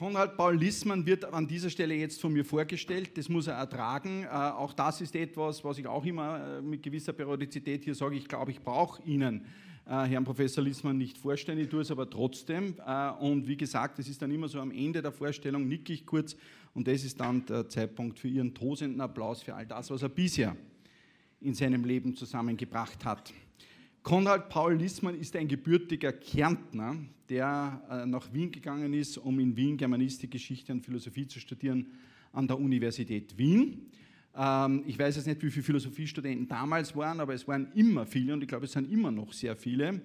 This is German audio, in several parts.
Konrad Paul Lissmann wird an dieser Stelle jetzt von mir vorgestellt. Das muss er ertragen. Äh, auch das ist etwas, was ich auch immer äh, mit gewisser Periodizität hier sage. Ich glaube, ich brauche Ihnen, äh, Herrn Professor Lissmann, nicht vorstellen. Ich tue es aber trotzdem. Und wie gesagt, es ist dann immer so am Ende der Vorstellung, nicke ich kurz. Und das ist dann der Zeitpunkt für Ihren tosenden Applaus für all das, was er bisher in seinem Leben zusammengebracht hat. Konrad Paul Lissmann ist ein gebürtiger Kärntner, der äh, nach Wien gegangen ist, um in Wien Germanistik, Geschichte und Philosophie zu studieren an der Universität Wien. Ähm, ich weiß jetzt nicht, wie viele Philosophiestudenten damals waren, aber es waren immer viele und ich glaube, es sind immer noch sehr viele.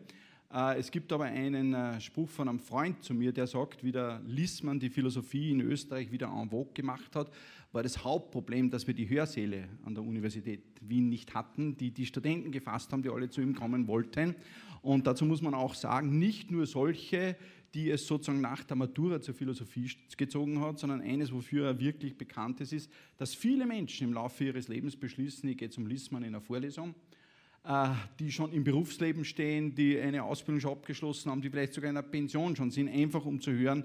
Äh, es gibt aber einen äh, Spruch von einem Freund zu mir, der sagt, wie der Lissmann die Philosophie in Österreich wieder en vogue gemacht hat, war das Hauptproblem, dass wir die Hörsäle an der Universität Wien nicht hatten, die die Studenten gefasst haben, die alle zu ihm kommen wollten. Und dazu muss man auch sagen, nicht nur solche, die es sozusagen nach der Matura zur Philosophie gezogen hat, sondern eines, wofür er wirklich bekannt ist, ist, dass viele Menschen im Laufe ihres Lebens beschließen, ich gehe zum Lissmann in einer Vorlesung äh, die schon im Berufsleben stehen, die eine Ausbildung schon abgeschlossen haben, die vielleicht sogar in einer Pension schon sind, einfach um zu hören,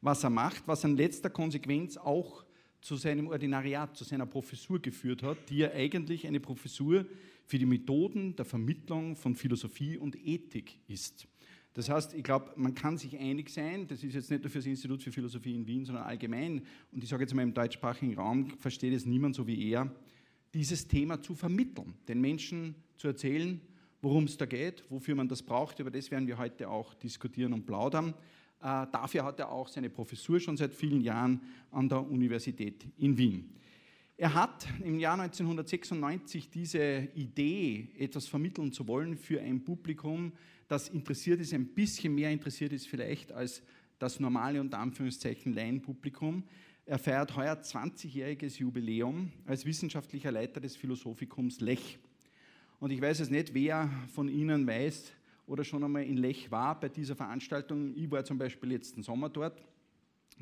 was er macht, was in letzter Konsequenz auch zu seinem Ordinariat, zu seiner Professur geführt hat, die ja eigentlich eine Professur für die Methoden der Vermittlung von Philosophie und Ethik ist. Das heißt, ich glaube, man kann sich einig sein, das ist jetzt nicht nur für das Institut für Philosophie in Wien, sondern allgemein, und ich sage jetzt mal im deutschsprachigen Raum, versteht es niemand so wie er, dieses Thema zu vermitteln, den Menschen zu erzählen, worum es da geht, wofür man das braucht. Über das werden wir heute auch diskutieren und plaudern. Äh, dafür hat er auch seine Professur schon seit vielen Jahren an der Universität in Wien. Er hat im Jahr 1996 diese Idee, etwas vermitteln zu wollen für ein Publikum, das interessiert ist, ein bisschen mehr interessiert ist vielleicht als das normale und Anführungszeichen Laienpublikum. Er feiert heuer 20-jähriges Jubiläum als wissenschaftlicher Leiter des Philosophikums Lech. Und ich weiß es nicht, wer von Ihnen weiß oder schon einmal in Lech war bei dieser Veranstaltung. Ich war zum Beispiel letzten Sommer dort,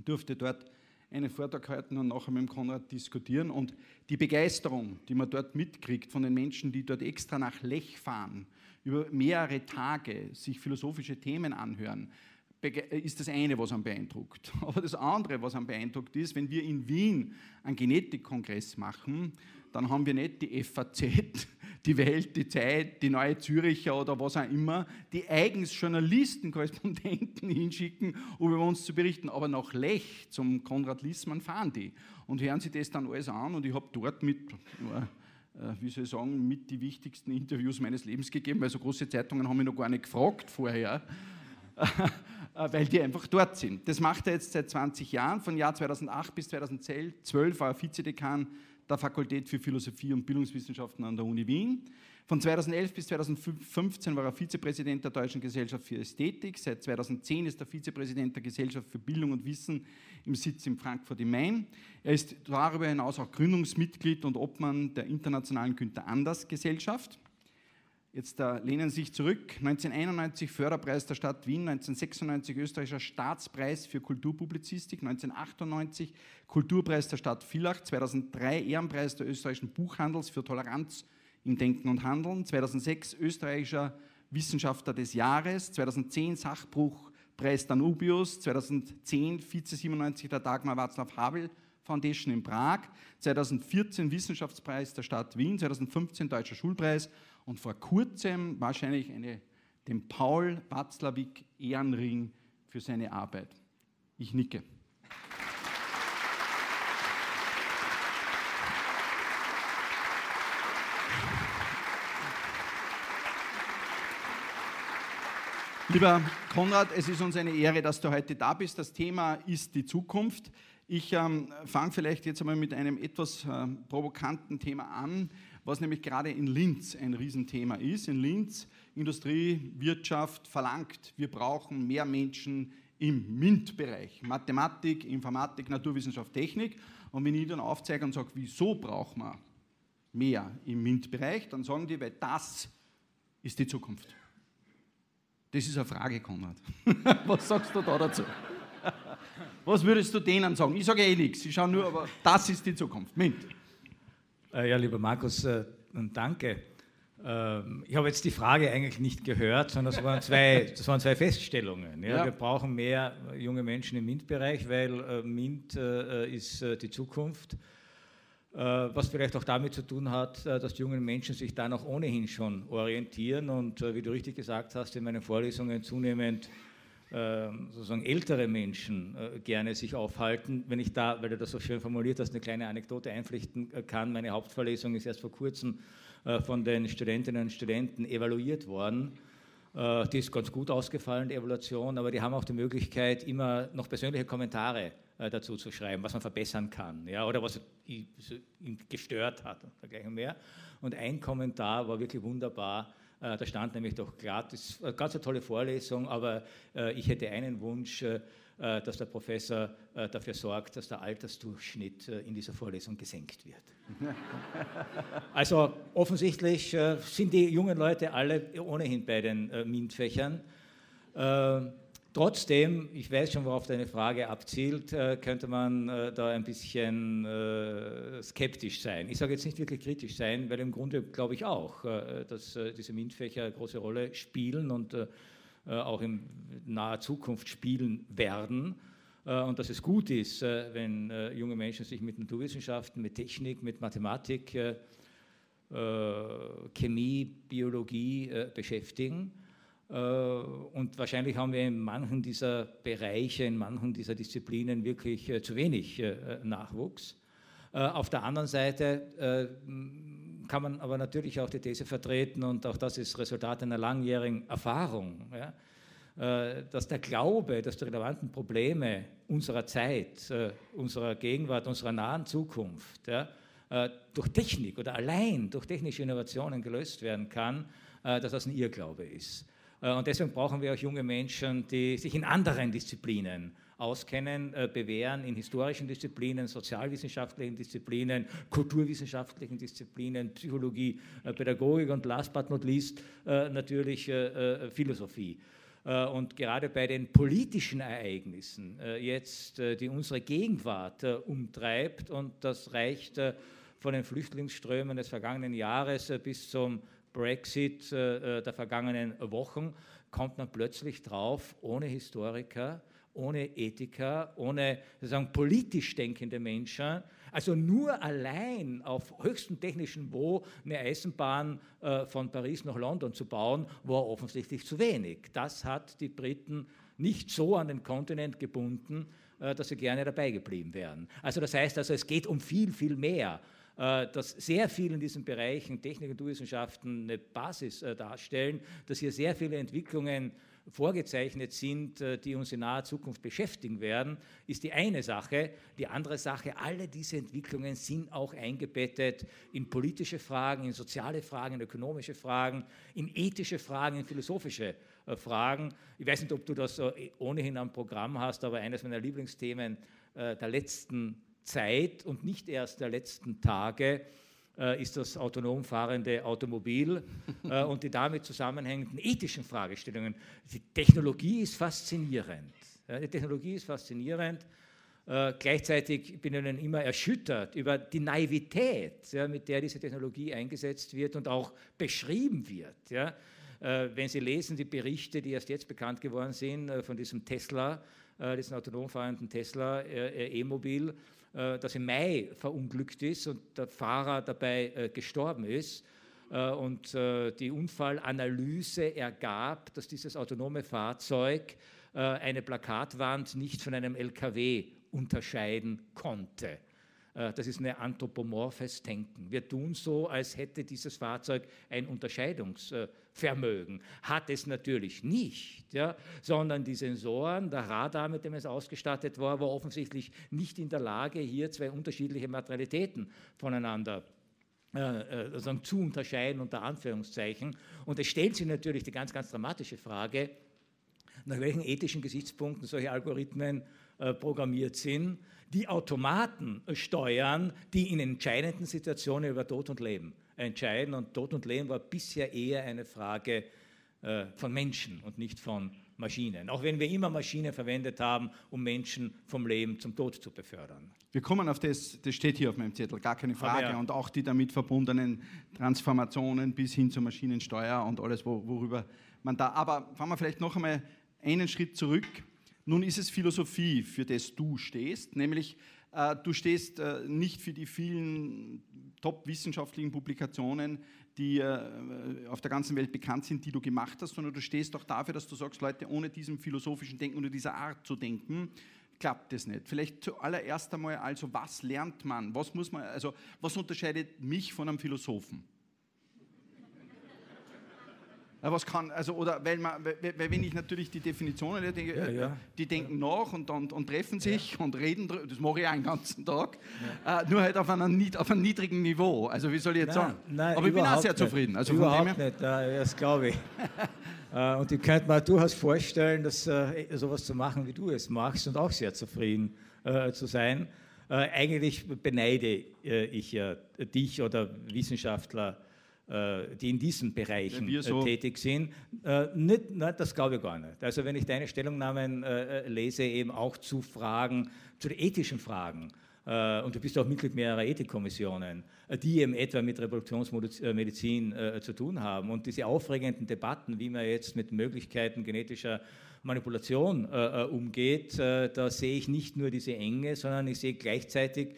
durfte dort einen Vortrag halten und nachher mit dem Konrad diskutieren. Und die Begeisterung, die man dort mitkriegt von den Menschen, die dort extra nach Lech fahren, über mehrere Tage sich philosophische Themen anhören, ist das eine, was einen beeindruckt. Aber das andere, was einen beeindruckt, ist, wenn wir in Wien einen Genetikkongress machen, dann haben wir nicht die FAZ, die Welt, die Zeit, die Neue Züricher oder was auch immer, die eigens Journalisten, Korrespondenten hinschicken, um über uns zu berichten. Aber nach Lech zum Konrad Lissmann fahren die und hören sich das dann alles an. Und ich habe dort mit, äh, wie soll ich sagen, mit die wichtigsten Interviews meines Lebens gegeben, weil so große Zeitungen haben mich noch gar nicht gefragt vorher. Weil die einfach dort sind. Das macht er jetzt seit 20 Jahren. Von Jahr 2008 bis 2012 war er Vizedekan der Fakultät für Philosophie und Bildungswissenschaften an der Uni Wien. Von 2011 bis 2015 war er Vizepräsident der Deutschen Gesellschaft für Ästhetik. Seit 2010 ist er Vizepräsident der Gesellschaft für Bildung und Wissen im Sitz in Frankfurt im Main. Er ist darüber hinaus auch Gründungsmitglied und Obmann der Internationalen Günther Anders Gesellschaft. Jetzt äh, lehnen Sie sich zurück. 1991 Förderpreis der Stadt Wien, 1996 österreichischer Staatspreis für Kulturpublizistik, 1998 Kulturpreis der Stadt Villach, 2003 Ehrenpreis der österreichischen Buchhandels für Toleranz im Denken und Handeln, 2006 österreichischer Wissenschaftler des Jahres, 2010 Sachbuchpreis Danubius, 2010 Vize 97 der Dagmar Václav Havel Foundation in Prag, 2014 Wissenschaftspreis der Stadt Wien, 2015 Deutscher Schulpreis und vor kurzem wahrscheinlich eine, den Paul Watzlawick Ehrenring für seine Arbeit. Ich nicke. Lieber Konrad, es ist uns eine Ehre, dass du heute da bist. Das Thema ist die Zukunft. Ich ähm, fange vielleicht jetzt einmal mit einem etwas äh, provokanten Thema an was nämlich gerade in Linz ein Riesenthema ist. In Linz Industrie, Wirtschaft verlangt, wir brauchen mehr Menschen im MINT-Bereich, Mathematik, Informatik, Naturwissenschaft, Technik. Und wenn ich dann aufzeige und sage, wieso brauchen wir mehr im MINT-Bereich, dann sagen die, weil das ist die Zukunft. Das ist eine Frage, Konrad. Was sagst du da dazu? Was würdest du denen sagen? Ich sage eh nichts, ich schaue nur, aber das ist die Zukunft. MINT. Äh, ja, lieber Markus, äh, danke. Ähm, ich habe jetzt die Frage eigentlich nicht gehört, sondern das waren zwei, das waren zwei Feststellungen. Ja? Ja. Wir brauchen mehr junge Menschen im MINT-Bereich, weil äh, MINT ist die Zukunft. Was vielleicht auch damit zu tun hat, dass die jungen Menschen sich da noch ohnehin schon orientieren und, wie du richtig gesagt hast, in meinen Vorlesungen zunehmend sozusagen ältere Menschen gerne sich aufhalten. Wenn ich da, weil du das so schön formuliert hast, eine kleine Anekdote einpflichten kann, meine Hauptvorlesung ist erst vor kurzem von den Studentinnen und Studenten evaluiert worden. Die ist ganz gut ausgefallen, die Evaluation, aber die haben auch die Möglichkeit, immer noch persönliche Kommentare dazu zu schreiben, was man verbessern kann ja, oder was ihn gestört hat und dergleichen mehr. Und ein Kommentar war wirklich wunderbar. Äh, da stand nämlich doch klar, das ist eine ganz eine tolle Vorlesung, aber äh, ich hätte einen Wunsch, äh, dass der Professor dafür sorgt, dass der Altersdurchschnitt in dieser Vorlesung gesenkt wird. Also offensichtlich sind die jungen Leute alle ohnehin bei den MINT-Fächern. Trotzdem, ich weiß schon, worauf deine Frage abzielt, äh, könnte man äh, da ein bisschen äh, skeptisch sein. Ich sage jetzt nicht wirklich kritisch sein, weil im Grunde glaube ich auch, dass diese MINT-Fächer eine große Rolle spielen und auch in naher Zukunft spielen werden. Und dass es gut ist, wenn junge Menschen sich mit Naturwissenschaften, mit Technik, mit Mathematik, Chemie, Biologie beschäftigen. Äh, und wahrscheinlich haben wir in manchen dieser Bereiche, in manchen dieser Disziplinen wirklich äh, zu wenig äh, Nachwuchs. Auf der anderen Seite kann man aber natürlich auch die These vertreten, und auch das ist Resultat einer langjährigen Erfahrung, dass der Glaube, dass die relevanten Probleme unserer Zeit, unserer Gegenwart, unserer nahen Zukunft durch Technik oder allein durch technische Innovationen gelöst werden kann, dass das ein Irrglaube ist. Äh, und deswegen brauchen wir auch junge Menschen, die sich in anderen Disziplinen auskennen, äh, bewähren, in historischen Disziplinen, sozialwissenschaftlichen Disziplinen, kulturwissenschaftlichen Disziplinen, Psychologie, äh, Pädagogik und last but not least natürlich Philosophie. Und gerade bei den politischen Ereignissen jetzt, die unsere Gegenwart umtreibt, und das reicht von den Flüchtlingsströmen des vergangenen Jahres bis zum Brexit äh, äh, der vergangenen Wochen, kommt man plötzlich drauf, ohne Historiker, ohne Ethiker, ohne sozusagen politisch denkende Menschen, also nur allein auf höchstem technischen Niveau eine Eisenbahn äh, von Paris nach London zu bauen, war offensichtlich zu wenig. Das hat die Briten nicht so an den Kontinent gebunden, äh, dass sie gerne dabei geblieben wären. Also das heißt also, es geht um viel, viel mehr dass sehr viel in diesen Bereichen Technik und Naturwissenschaften eine Basis äh, darstellen, dass hier sehr viele Entwicklungen vorgezeichnet sind, äh, die uns in naher Zukunft beschäftigen werden, ist die eine Sache. Die andere Sache, alle diese Entwicklungen sind auch eingebettet in politische Fragen, in soziale Fragen, in ökonomische Fragen, in ethische Fragen, in philosophische Fragen. Ich weiß nicht, ob du das ohnehin am Programm hast, aber eines meiner Lieblingsthemen der letzten Zeit und nicht erst der letzten Tage äh, ist das autonom fahrende Automobil äh, und die damit zusammenhängenden ethischen Fragestellungen. Die Technologie ist faszinierend. Die Technologie ist faszinierend. Äh, gleichzeitig bin ich dann immer erschüttert über die Naivität, ja, mit der diese Technologie eingesetzt wird und auch beschrieben wird. Ja. Äh, wenn Sie lesen die Berichte, die erst jetzt bekannt geworden sind äh, von diesem Tesla, äh, diesem autonom fahrenden Tesla E-Mobil, äh, das im Mai verunglückt ist und der Fahrer dabei äh, gestorben ist. Äh, und die Unfallanalyse ergab, dass dieses autonome Fahrzeug eine Plakatwand nicht von einem LKW unterscheiden konnte. Äh, das ist ein anthropomorphes Denken. Wir tun so, als hätte dieses Fahrzeug ein Unterscheidungsvermögen. Hat es natürlich nicht, ja, sondern die Sensoren, der Radar, mit dem es ausgestattet war, war offensichtlich nicht in der Lage, hier zwei unterschiedliche Materialitäten voneinander äh, äh zu unterscheiden, unter Anführungszeichen. Und es stellt sich natürlich die ganz, ganz dramatische Frage, nach welchen ethischen Gesichtspunkten solche Algorithmen äh, programmiert sind die Automaten steuern, die in entscheidenden Situationen über Tod und Leben entscheiden. Und Tod und Leben war bisher eher eine Frage äh, von Menschen und nicht von Maschinen. Auch wenn wir immer Maschinen verwendet haben, um Menschen vom Leben zum Tod zu befördern. Wir kommen auf das, das steht hier auf meinem Zettel, gar keine Frage. Ja. Und auch die damit verbundenen Transformationen bis hin zur Maschinensteuer und alles, worüber man da. Aber fahren wir vielleicht noch einmal einen Schritt zurück. Nun ist es Philosophie, für das du stehst, nämlich äh, du stehst äh, nicht für die vielen top-wissenschaftlichen Publikationen, die äh, auf der ganzen Welt bekannt sind, die du gemacht hast, sondern du stehst auch dafür, dass du sagst, Leute, ohne diesem philosophischen Denken oder dieser Art zu denken, klappt es nicht. Vielleicht zuallererst einmal, also was lernt man? Was muss man, also was unterscheidet mich von einem Philosophen? Was kann, also, oder weil, man, weil, wenn ich natürlich die Definitionen, die, denke, ja, ja. die denken nach und, und, und treffen sich ja. und reden, das mache ich auch den ganzen Tag, äh, nur halt auf einem, auf einem niedrigen Niveau. Also wie soll ich jetzt nein, sagen? Nein, Aber ich bin auch sehr zufrieden. Also überhaupt nicht, das glaube ich. Äh, und ich könnte mir durchaus vorstellen, dass äh, sowas zu machen, wie du es machst und auch sehr zufrieden äh, zu sein. Äh, eigentlich beneide äh, ich dich oder Wissenschaftler, äh, die in diesen Bereichen ja, so. tätig sind. Äh, nicht, nein, das glaube ich gar nicht. Also wenn ich deine Stellungnahmen äh, lese, eben auch zu Fragen, zu den ethischen Fragen, und du bist auch Mitglied mehrerer Ethikkommissionen, die eben etwa mit Reproduktionsmedizin zu tun haben. Und diese aufregenden Debatten, wie man jetzt mit Möglichkeiten genetischer Manipulation umgeht, da sehe ich nicht nur diese Enge, sondern ich sehe gleichzeitig äh,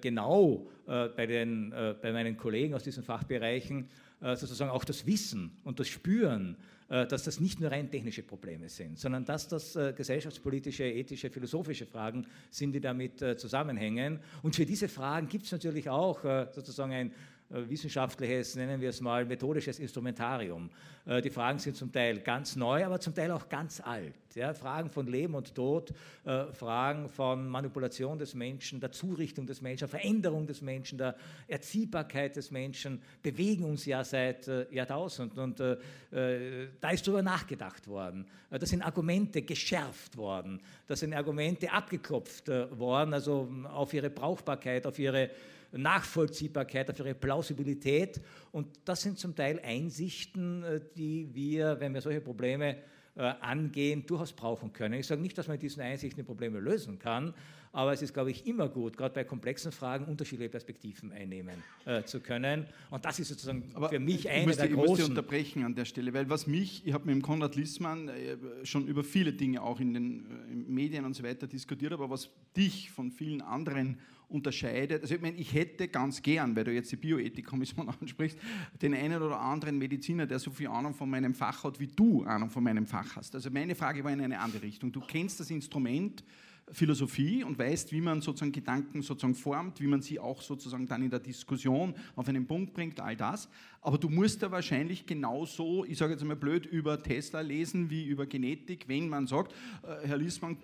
genau äh, bei, den, äh, bei meinen Kollegen aus diesen Fachbereichen sozusagen auch das Wissen und das Spüren, dass das nicht nur rein technische Probleme sind, sondern dass das gesellschaftspolitische, ethische, philosophische Fragen sind, die damit zusammenhängen. Und für diese Fragen gibt es natürlich auch sozusagen ein äh, wissenschaftliches, nennen wir es mal, methodisches Instrumentarium. Äh, die Fragen sind zum Teil ganz neu, aber zum Teil auch ganz alt. Ja, Fragen von Leben und Tod, äh, Fragen von Manipulation des Menschen, der Zurichtung des Menschen, Veränderung des Menschen, der Erziehbarkeit des Menschen bewegen uns ja seit Jahrtausenden. Und da ist darüber nachgedacht worden. Da sind Argumente geschärft worden, da sind Argumente abgeklopft worden, also auf ihre Brauchbarkeit, auf ihre Nachvollziehbarkeit, auf ihre Plausibilität. Und das sind zum Teil Einsichten, äh, die wir, wenn wir solche Probleme äh, angehen, durchaus brauchen können. Ich sage nicht, dass man mit diesen Einsichten die Probleme lösen kann, aber es ist, glaube ich, immer gut, gerade bei komplexen Fragen unterschiedliche Perspektiven einnehmen äh, zu können. Und das ist sozusagen aber für mich eine musste, der ich großen... Ich muss unterbrechen an der Stelle, weil was mich, ich habe mit dem Konrad Lissmann äh, schon über viele Dinge auch in den in Medien und so weiter diskutiert, aber was dich von vielen anderen unterscheidet. Also ich meine, ich hätte ganz gern, weil du jetzt die Bioethikkommission ansprichst, den einen oder anderen Mediziner, der so viel Ahnung von meinem Fach hat, wie du Ahnung von meinem Fach hast. Also meine Frage war in eine andere Richtung. Du kennst das Instrument, Philosophie und weißt, wie man sozusagen Gedanken sozusagen formt, wie man sie auch sozusagen dann in der Diskussion auf einen Punkt bringt, all das. Aber du musst ja wahrscheinlich genauso, ich sage jetzt einmal blöd, über Tesla lesen wie über Genetik, wenn man sagt, äh, Herr Liesmann,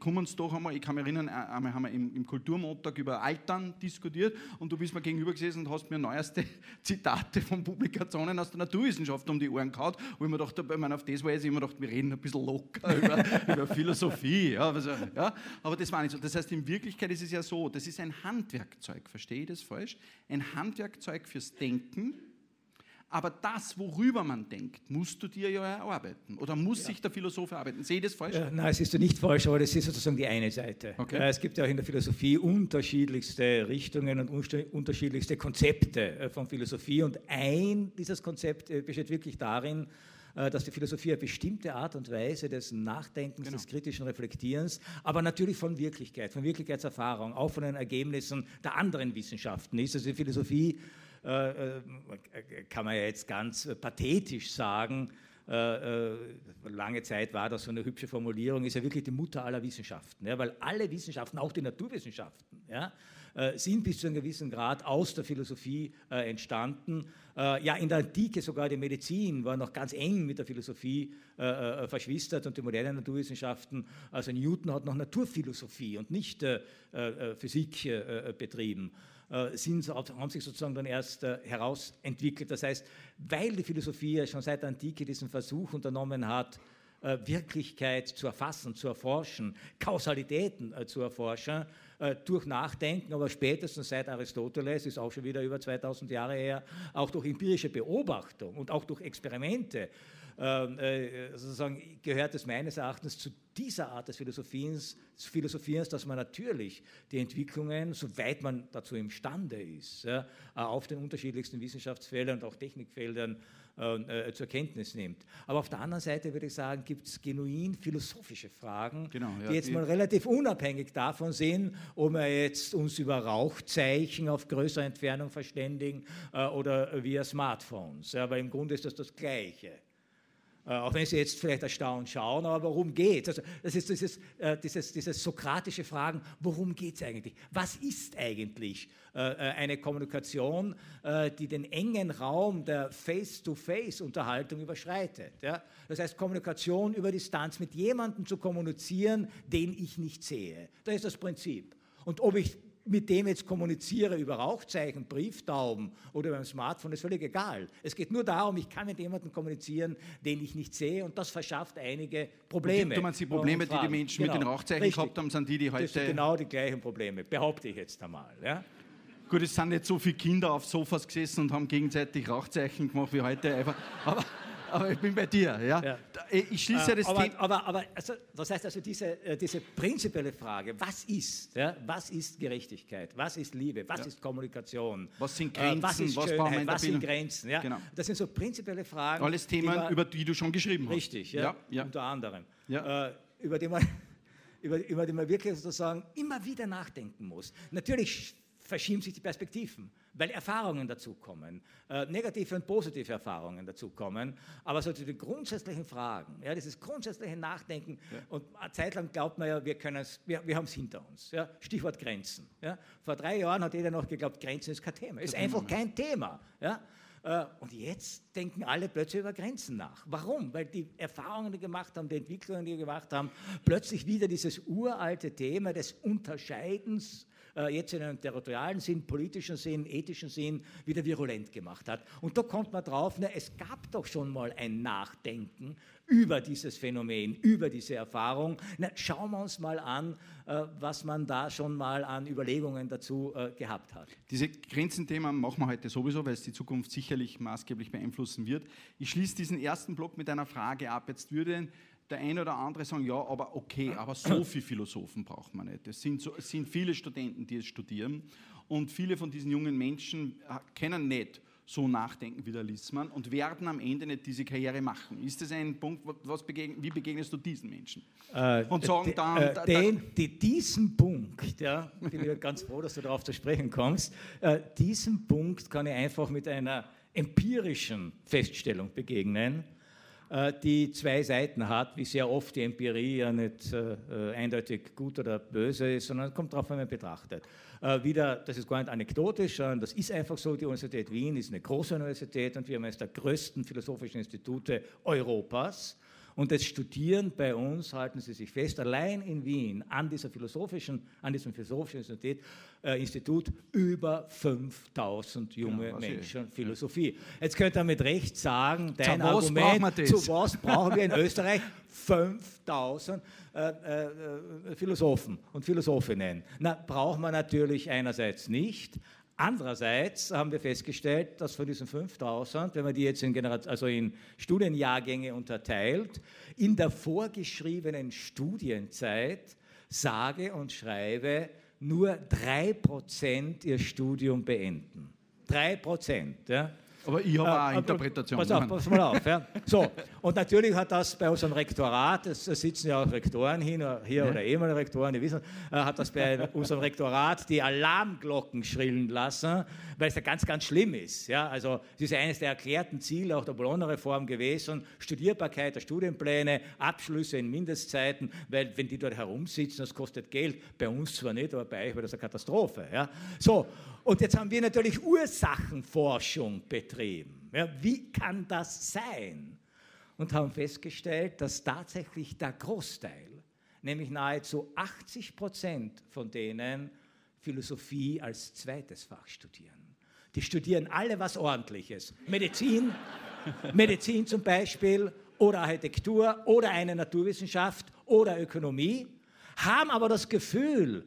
kommen Sie doch einmal, ich kann mich erinnern, äh, einmal haben wir im, Kulturmontag über Altern diskutiert und du bist mir gegenüber gesessen und hast mir neueste Zitate von Publikationen aus der Naturwissenschaft um die Ohren gehauen, wo ich mir dachte, ich meine, auf das Weise immer gedacht, wir reden ein bisschen locker über, über Philosophie. Ja, also, ja, aber das war nicht so. Das heißt, in Wirklichkeit ist es ja so, das ist ein Handwerkzeug, verstehe ich das falsch? Ein Handwerkzeug fürs Denken, aber das, worüber man denkt, musst du dir ja erarbeiten. Oder muss ja. sich der Philosoph erarbeiten? Sehe ich das falsch? Ja, nein, es ist nicht falsch, aber das ist sozusagen die eine Seite. Okay. Es gibt ja auch in der Philosophie unterschiedlichste Richtungen und unterschiedlichste Konzepte äh, von Philosophie. Und ein dieses Konzept äh, besteht wirklich darin, äh, dass die Philosophie eine bestimmte Art und Weise des Nachdenkens, genau. des kritischen Reflektierens, aber natürlich von Wirklichkeit, von Wirklichkeitserfahrung, auch von den Ergebnissen der anderen Wissenschaften ist. Also die Philosophie äh, äh, kann man ja jetzt ganz pathetisch sagen, lange Zeit war das so eine hübsche Formulierung, ist ja wirklich die Mutter aller Wissenschaften, ja, weil alle Wissenschaften, auch die Naturwissenschaften, ja, sind bis zu einem gewissen Grad aus der Philosophie entstanden. ja, in der Antike sogar die Medizin war noch ganz eng mit der Philosophie verschwistert und die modernen Naturwissenschaften, also Newton hat noch Naturphilosophie und nicht Physik betrieben. Äh, sind, haben sich sozusagen dann erst äh, herausentwickelt. Das heißt, weil die Philosophie schon seit der Antike diesen Versuch unternommen hat, äh, Wirklichkeit zu erfassen, zu erforschen, Kausalitäten zu erforschen, durch Nachdenken, aber spätestens seit Aristoteles, ist auch schon wieder über 2000 Jahre her, auch durch empirische Beobachtung und auch durch Experimente äh, sozusagen gehört es meines Erachtens zu dieser Art des Philosophierens, des Philosophierens, dass man natürlich die Entwicklungen, soweit man dazu imstande ist, ja, auf den unterschiedlichsten Wissenschaftsfeldern und auch Technikfeldern äh, äh, zur Kenntnis nimmt. Aber auf der anderen Seite würde ich sagen, gibt es genuin philosophische Fragen, genau, ja, die jetzt mal relativ unabhängig davon sind, ob wir jetzt uns über Rauchzeichen auf größere Entfernung verständigen äh, oder via Smartphones. Ja, aber im Grunde ist das das Gleiche. Äh, auch wenn Sie jetzt vielleicht erstaunt schauen, aber worum geht es? Also das ist dieses, äh, dieses, dieses sokratische Fragen, worum geht es eigentlich? Was ist eigentlich äh, eine Kommunikation, die den engen Raum der Face-to-Face-Unterhaltung überschreitet? Ja? Das heißt, Kommunikation über Distanz mit jemandem zu kommunizieren, den ich nicht sehe. Das ist das Prinzip. Und ob ich mit dem jetzt kommuniziere über Rauchzeichen, Brieftauben oder ein Smartphone, ist völlig egal. Es geht nur darum, ich kann mit jemandem kommunizieren, den ich nicht sehe und das verschafft einige Probleme. Du meinst die Probleme, die die Menschen genau. mit den Rauchzeichen Richtig. gehabt haben, sind die, die heute... Das sind genau die gleichen Probleme, behaupte ich jetzt einmal. Ja? Gut, es sind nicht so viele Kinder auf Sofas gesessen und haben gegenseitig Rauchzeichen gemacht wie heute, einfach, aber aber ich bin bei dir. Ja? ja. Ich schließe ja das aber, Thema. Aber, aber also, das heißt also, diese, äh, diese prinzipielle Frage, was ist? Ja? Was ist Gerechtigkeit? Was ist Liebe? Was ja. ist Kommunikation? Was sind Grenzen? Äh, was ist was Schönheit? Was sind Grenzen? Ja? Genau. Das sind so prinzipielle Fragen. Alles Themen, die über die du schon geschrieben hast. Richtig, ja, unter anderem. Äh, über, die man, über, über die man wirklich sozusagen immer wieder nachdenken muss. Natürlich verschieben sich die Perspektiven weil Erfahrungen dazukommen, äh, negative und positive Erfahrungen dazukommen. Aber so die grundsätzlichen Fragen, ja, dieses grundsätzliche Nachdenken, ja. und eine Zeit lang glaubt man ja, wir, wir, wir haben es hinter uns. Ja. Stichwort Grenzen. Ja. Vor drei Jahren hat jeder noch geglaubt, Grenzen ist kein Thema. Ist einfach kein Thema. Ja. Äh, und jetzt denken alle plötzlich über Grenzen nach. Warum? Weil die Erfahrungen, die gemacht haben, die Entwicklungen, die wir gemacht haben, plötzlich wieder dieses uralte Thema des Unterscheidens jetzt in einem territorialen Sinn, politischen Sinn, ethischen Sinn wieder virulent gemacht hat. Und da kommt man drauf, na, es gab doch schon mal ein Nachdenken über dieses Phänomen, über diese Erfahrung. Na, schauen wir uns mal an, äh, was man da schon mal an Überlegungen dazu äh, gehabt hat. Diese Grenzenthema machen wir heute sowieso, weil es die Zukunft sicherlich maßgeblich beeinflussen wird. Ich schließe diesen ersten Block mit einer Frage ab. Jetzt würde der eine oder andere sagen, ja, aber okay, aber so viele Philosophen braucht man nicht. Es sind, so, es sind viele Studenten, die es studieren und viele von diesen jungen Menschen äh, kennen nicht so nachdenken wie der Lissmann und werden am Ende nicht diese Karriere machen. Ist das ein Punkt, was begegn, wie begegnest du diesen Menschen? Äh, und sagen dann... Äh, den, die, diesen Punkt, ja, bin ich ganz froh, dass du darauf zu sprechen kommst, äh, diesen Punkt kann ich einfach mit einer empirischen Feststellung begegnen. Äh, die zwei Seiten hat, wie sehr oft die Empirie ja nicht äh, äh, eindeutig gut oder böse ist, sondern kommt darauf, wie man betrachtet. wieder, das ist gar nicht anekdotisch, sondern das ist einfach so, die Universität Wien ist eine große Universität und wir haben eines der größten philosophischen Institute Europas. Und das Studieren bei uns, halten Sie sich fest, allein in Wien an, dieser philosophischen, an diesem philosophischen Institut, äh, Institut über 5000 junge genau, Menschen Philosophie. Jetzt könnte er mit Recht sagen, dein zu Argument, zu was brauchen wir in Österreich 5000 äh, äh, Philosophen und Philosophinnen? Na, braucht man natürlich einerseits nicht, Andererseits haben wir festgestellt, dass von diesen 5000, wenn man die jetzt in, Generation, also in Studienjahrgänge unterteilt, in der vorgeschriebenen Studienzeit sage und schreibe nur 3% ihr Studium beenden. 3%. Ja? Aber ich habe äh, auch eine Interpretation. Pass auf, pass mal auf. Ja. So, und natürlich hat das bei unserem Rektorat, es sitzen ja auch Rektoren hier, hier ja. oder ehemalige Rektoren, die wissen, äh, hat das bei unserem Rektorat die Alarmglocken schrillen lassen, weil es ja ganz, ganz schlimm ist. Ja. Also es ist eines der erklärten Ziele auch der Bologna-Reform gewesen, Studierbarkeit der Studienpläne, Abschlüsse in Mindestzeiten, weil wenn die dort herumsitzen, das kostet Geld. Bei uns zwar nicht, aber bei euch wäre das eine Katastrophe. Ja. So, und jetzt haben wir natürlich Ursachenforschung betrieben. Ja, wie kann das sein? Und haben festgestellt, dass tatsächlich der Großteil, nämlich nahezu 80 Prozent von denen Philosophie als zweites Fach studieren. Die studieren alle was Ordentliches. Medizin, Medizin zum Beispiel oder Architektur oder eine Naturwissenschaft oder Ökonomie, haben aber das Gefühl,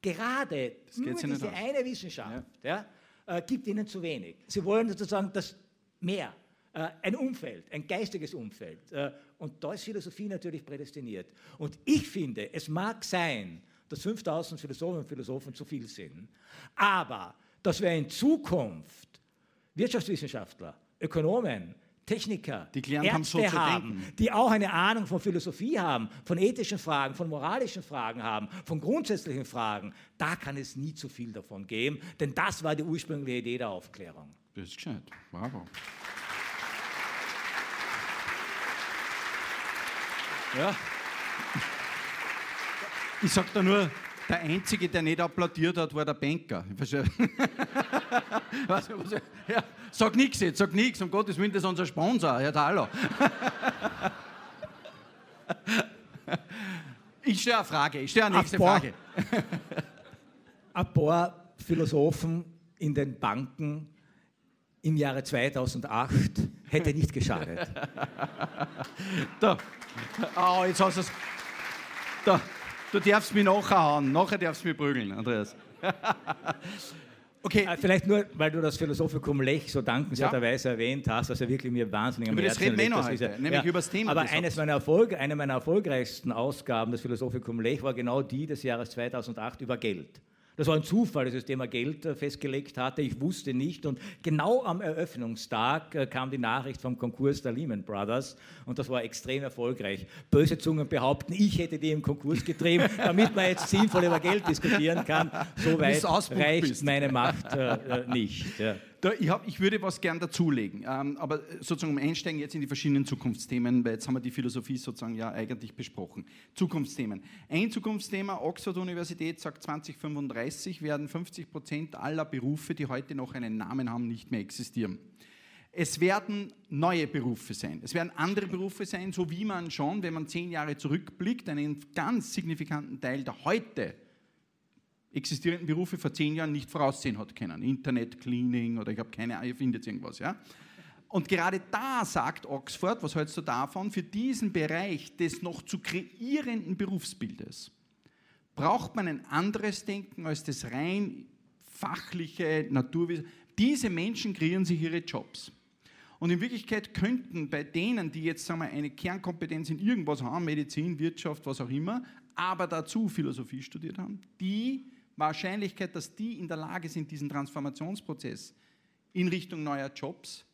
gerade nur diese aus. eine Wissenschaft ja. Ja, äh, gibt ihnen zu wenig. Sie wollen sozusagen das mehr. Äh, ein Umfeld, ein geistiges Umfeld. Äh, und da ist Philosophie natürlich prädestiniert. Und ich finde, es mag sein, dass 5000 Philosophen und Philosophen zu viel sind, aber dass wir in Zukunft Wirtschaftswissenschaftler, Ökonomen, Techniker, die Ärzte haben, so haben die auch eine Ahnung von Philosophie haben, von ethischen Fragen, von moralischen Fragen haben, von grundsätzlichen Fragen, da kann es nie zu viel davon geben, denn das war die ursprüngliche Idee der Aufklärung. Das ist gescheit. Bravo. Ja. Ich sag da nur, der Einzige, der nicht applaudiert hat, war der Banker. ja, sag nichts jetzt, sag nichts, um Gottes Willen, das ist unser Sponsor, Herr Thaler. ich stelle eine Frage, ich stelle eine nächste ein paar, Frage. ein paar Philosophen in den Banken im Jahre 2008 hätte nicht geschadet. da. Oh, jetzt hast du es. Da. Du darfst mich nachher hauen. Nachher darfst du mich prügeln, Andreas. Okay. Äh, vielleicht nur, weil du das Philosophikum Lech so dankenswerterweise ja. erwähnt hast, was ja wirklich mir wahnsinnig am über Herzen liegt. Das reden wir heute, nämlich ja. über das Thema. Aber eines meiner Erfolg, eine meiner erfolgreichsten Ausgaben des Philosophikum Lech war genau die des Jahres 2008 über Geld. Das war ein Zufall, dass das Thema Geld äh, festgelegt hatte. Ich wusste nicht. Und genau am Eröffnungstag äh, kam die Nachricht vom Konkurs der Lehman Brothers. Und das war extrem erfolgreich. Böse Zungen behaupten, ich hätte die im Konkurs getrieben, damit man jetzt sinnvoll über Geld diskutieren kann. So weit reicht bist. meine Macht äh, äh, nicht. Ja. Da, ich, hab, ich, würde was gern dazulegen, ähm, aber sozusagen um einsteigen jetzt in die verschiedenen Zukunftsthemen, weil jetzt haben wir die Philosophie sozusagen ja eigentlich besprochen. Zukunftsthemen. Ein Zukunftsthema, Oxford Universität sagt 2035 werden 50 Prozent aller Berufe, die heute noch einen Namen haben, nicht mehr existieren. Es werden neue Berufe sein. Es werden andere Berufe sein, so wie man schon, wenn man zehn Jahre zurückblickt, einen ganz signifikanten Teil der heute existierenden Berufe vor zehn Jahren nicht voraussehen hat können. Internet, Cleaning oder ich habe keine Ahnung, ihr findet irgendwas. Ja? Und gerade da sagt Oxford, was hältst du davon, für diesen Bereich des noch zu kreierenden Berufsbildes braucht man ein anderes Denken als das rein fachliche Naturwissen. Diese Menschen kreieren sich ihre Jobs. Und in Wirklichkeit könnten bei denen, die jetzt sagen wir, eine Kernkompetenz in irgendwas haben, Medizin, Wirtschaft, was auch immer, aber dazu Philosophie studiert haben, die Wahrscheinlichkeit, dass die in der Lage sind, diesen Transformationsprozess in Richtung neuer Jobs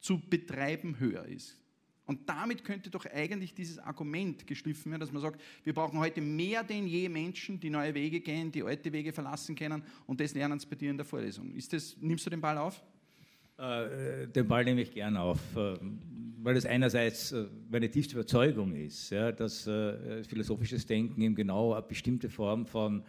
zu betreiben, höher ist. Und damit könnte doch eigentlich dieses Argument geschliffen werden, dass man sagt, wir brauchen heute mehr denn je Menschen, die neue Wege gehen, die alte Wege verlassen können und das lernen sie bei dir in der Vorlesung. Ist das, nimmst du den Ball auf? Äh, den Ball nehme ich gern auf, äh, weil es einerseits äh, meine tiefste Überzeugung ist, dass philosophisches Denken eben genau eine bestimmte Form von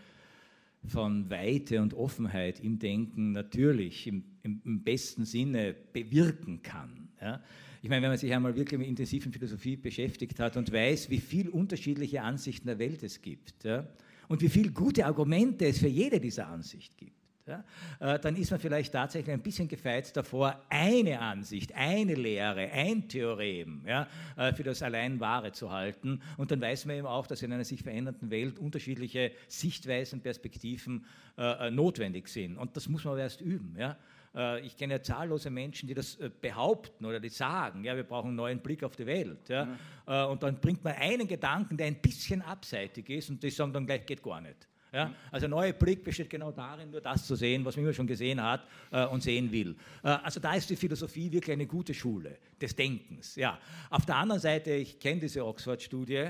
von Weite und Offenheit im Denken natürlich im, im, besten Sinne bewirken kann. Ja? Ich meine, wenn man sich einmal wirklich mit intensiven Philosophie beschäftigt hat und weiß, wie viele unterschiedliche Ansichten der Welt es gibt ja? und wie viele gute Argumente es für jede dieser Ansicht gibt, ja, äh, dann ist man vielleicht tatsächlich ein bisschen gefeit davor, eine Ansicht, eine Lehre, ein Theorem ja, äh, für das allein Wahre zu halten. Und dann weiß man eben auch, dass in einer sich verändernden Welt unterschiedliche Sichtweisen, Perspektiven äh, notwendig sind. Und das muss man aber erst üben. Ja. Ich kenne ja zahllose Menschen, die das behaupten oder die sagen, ja, wir brauchen einen neuen Blick auf die Welt. Ja. ja. Und dann bringt man einen Gedanken, der ein bisschen abseitig ist, und die sagen dann gleich, geht gar nicht. Ja? Also neuer Blick besteht genau darin, nur das zu sehen, was man immer schon gesehen hat äh, und sehen will. Äh, also da ist die Philosophie wirklich eine gute Schule des Denkens. Ja. Auf der anderen Seite, ich kenne diese Oxford-Studie,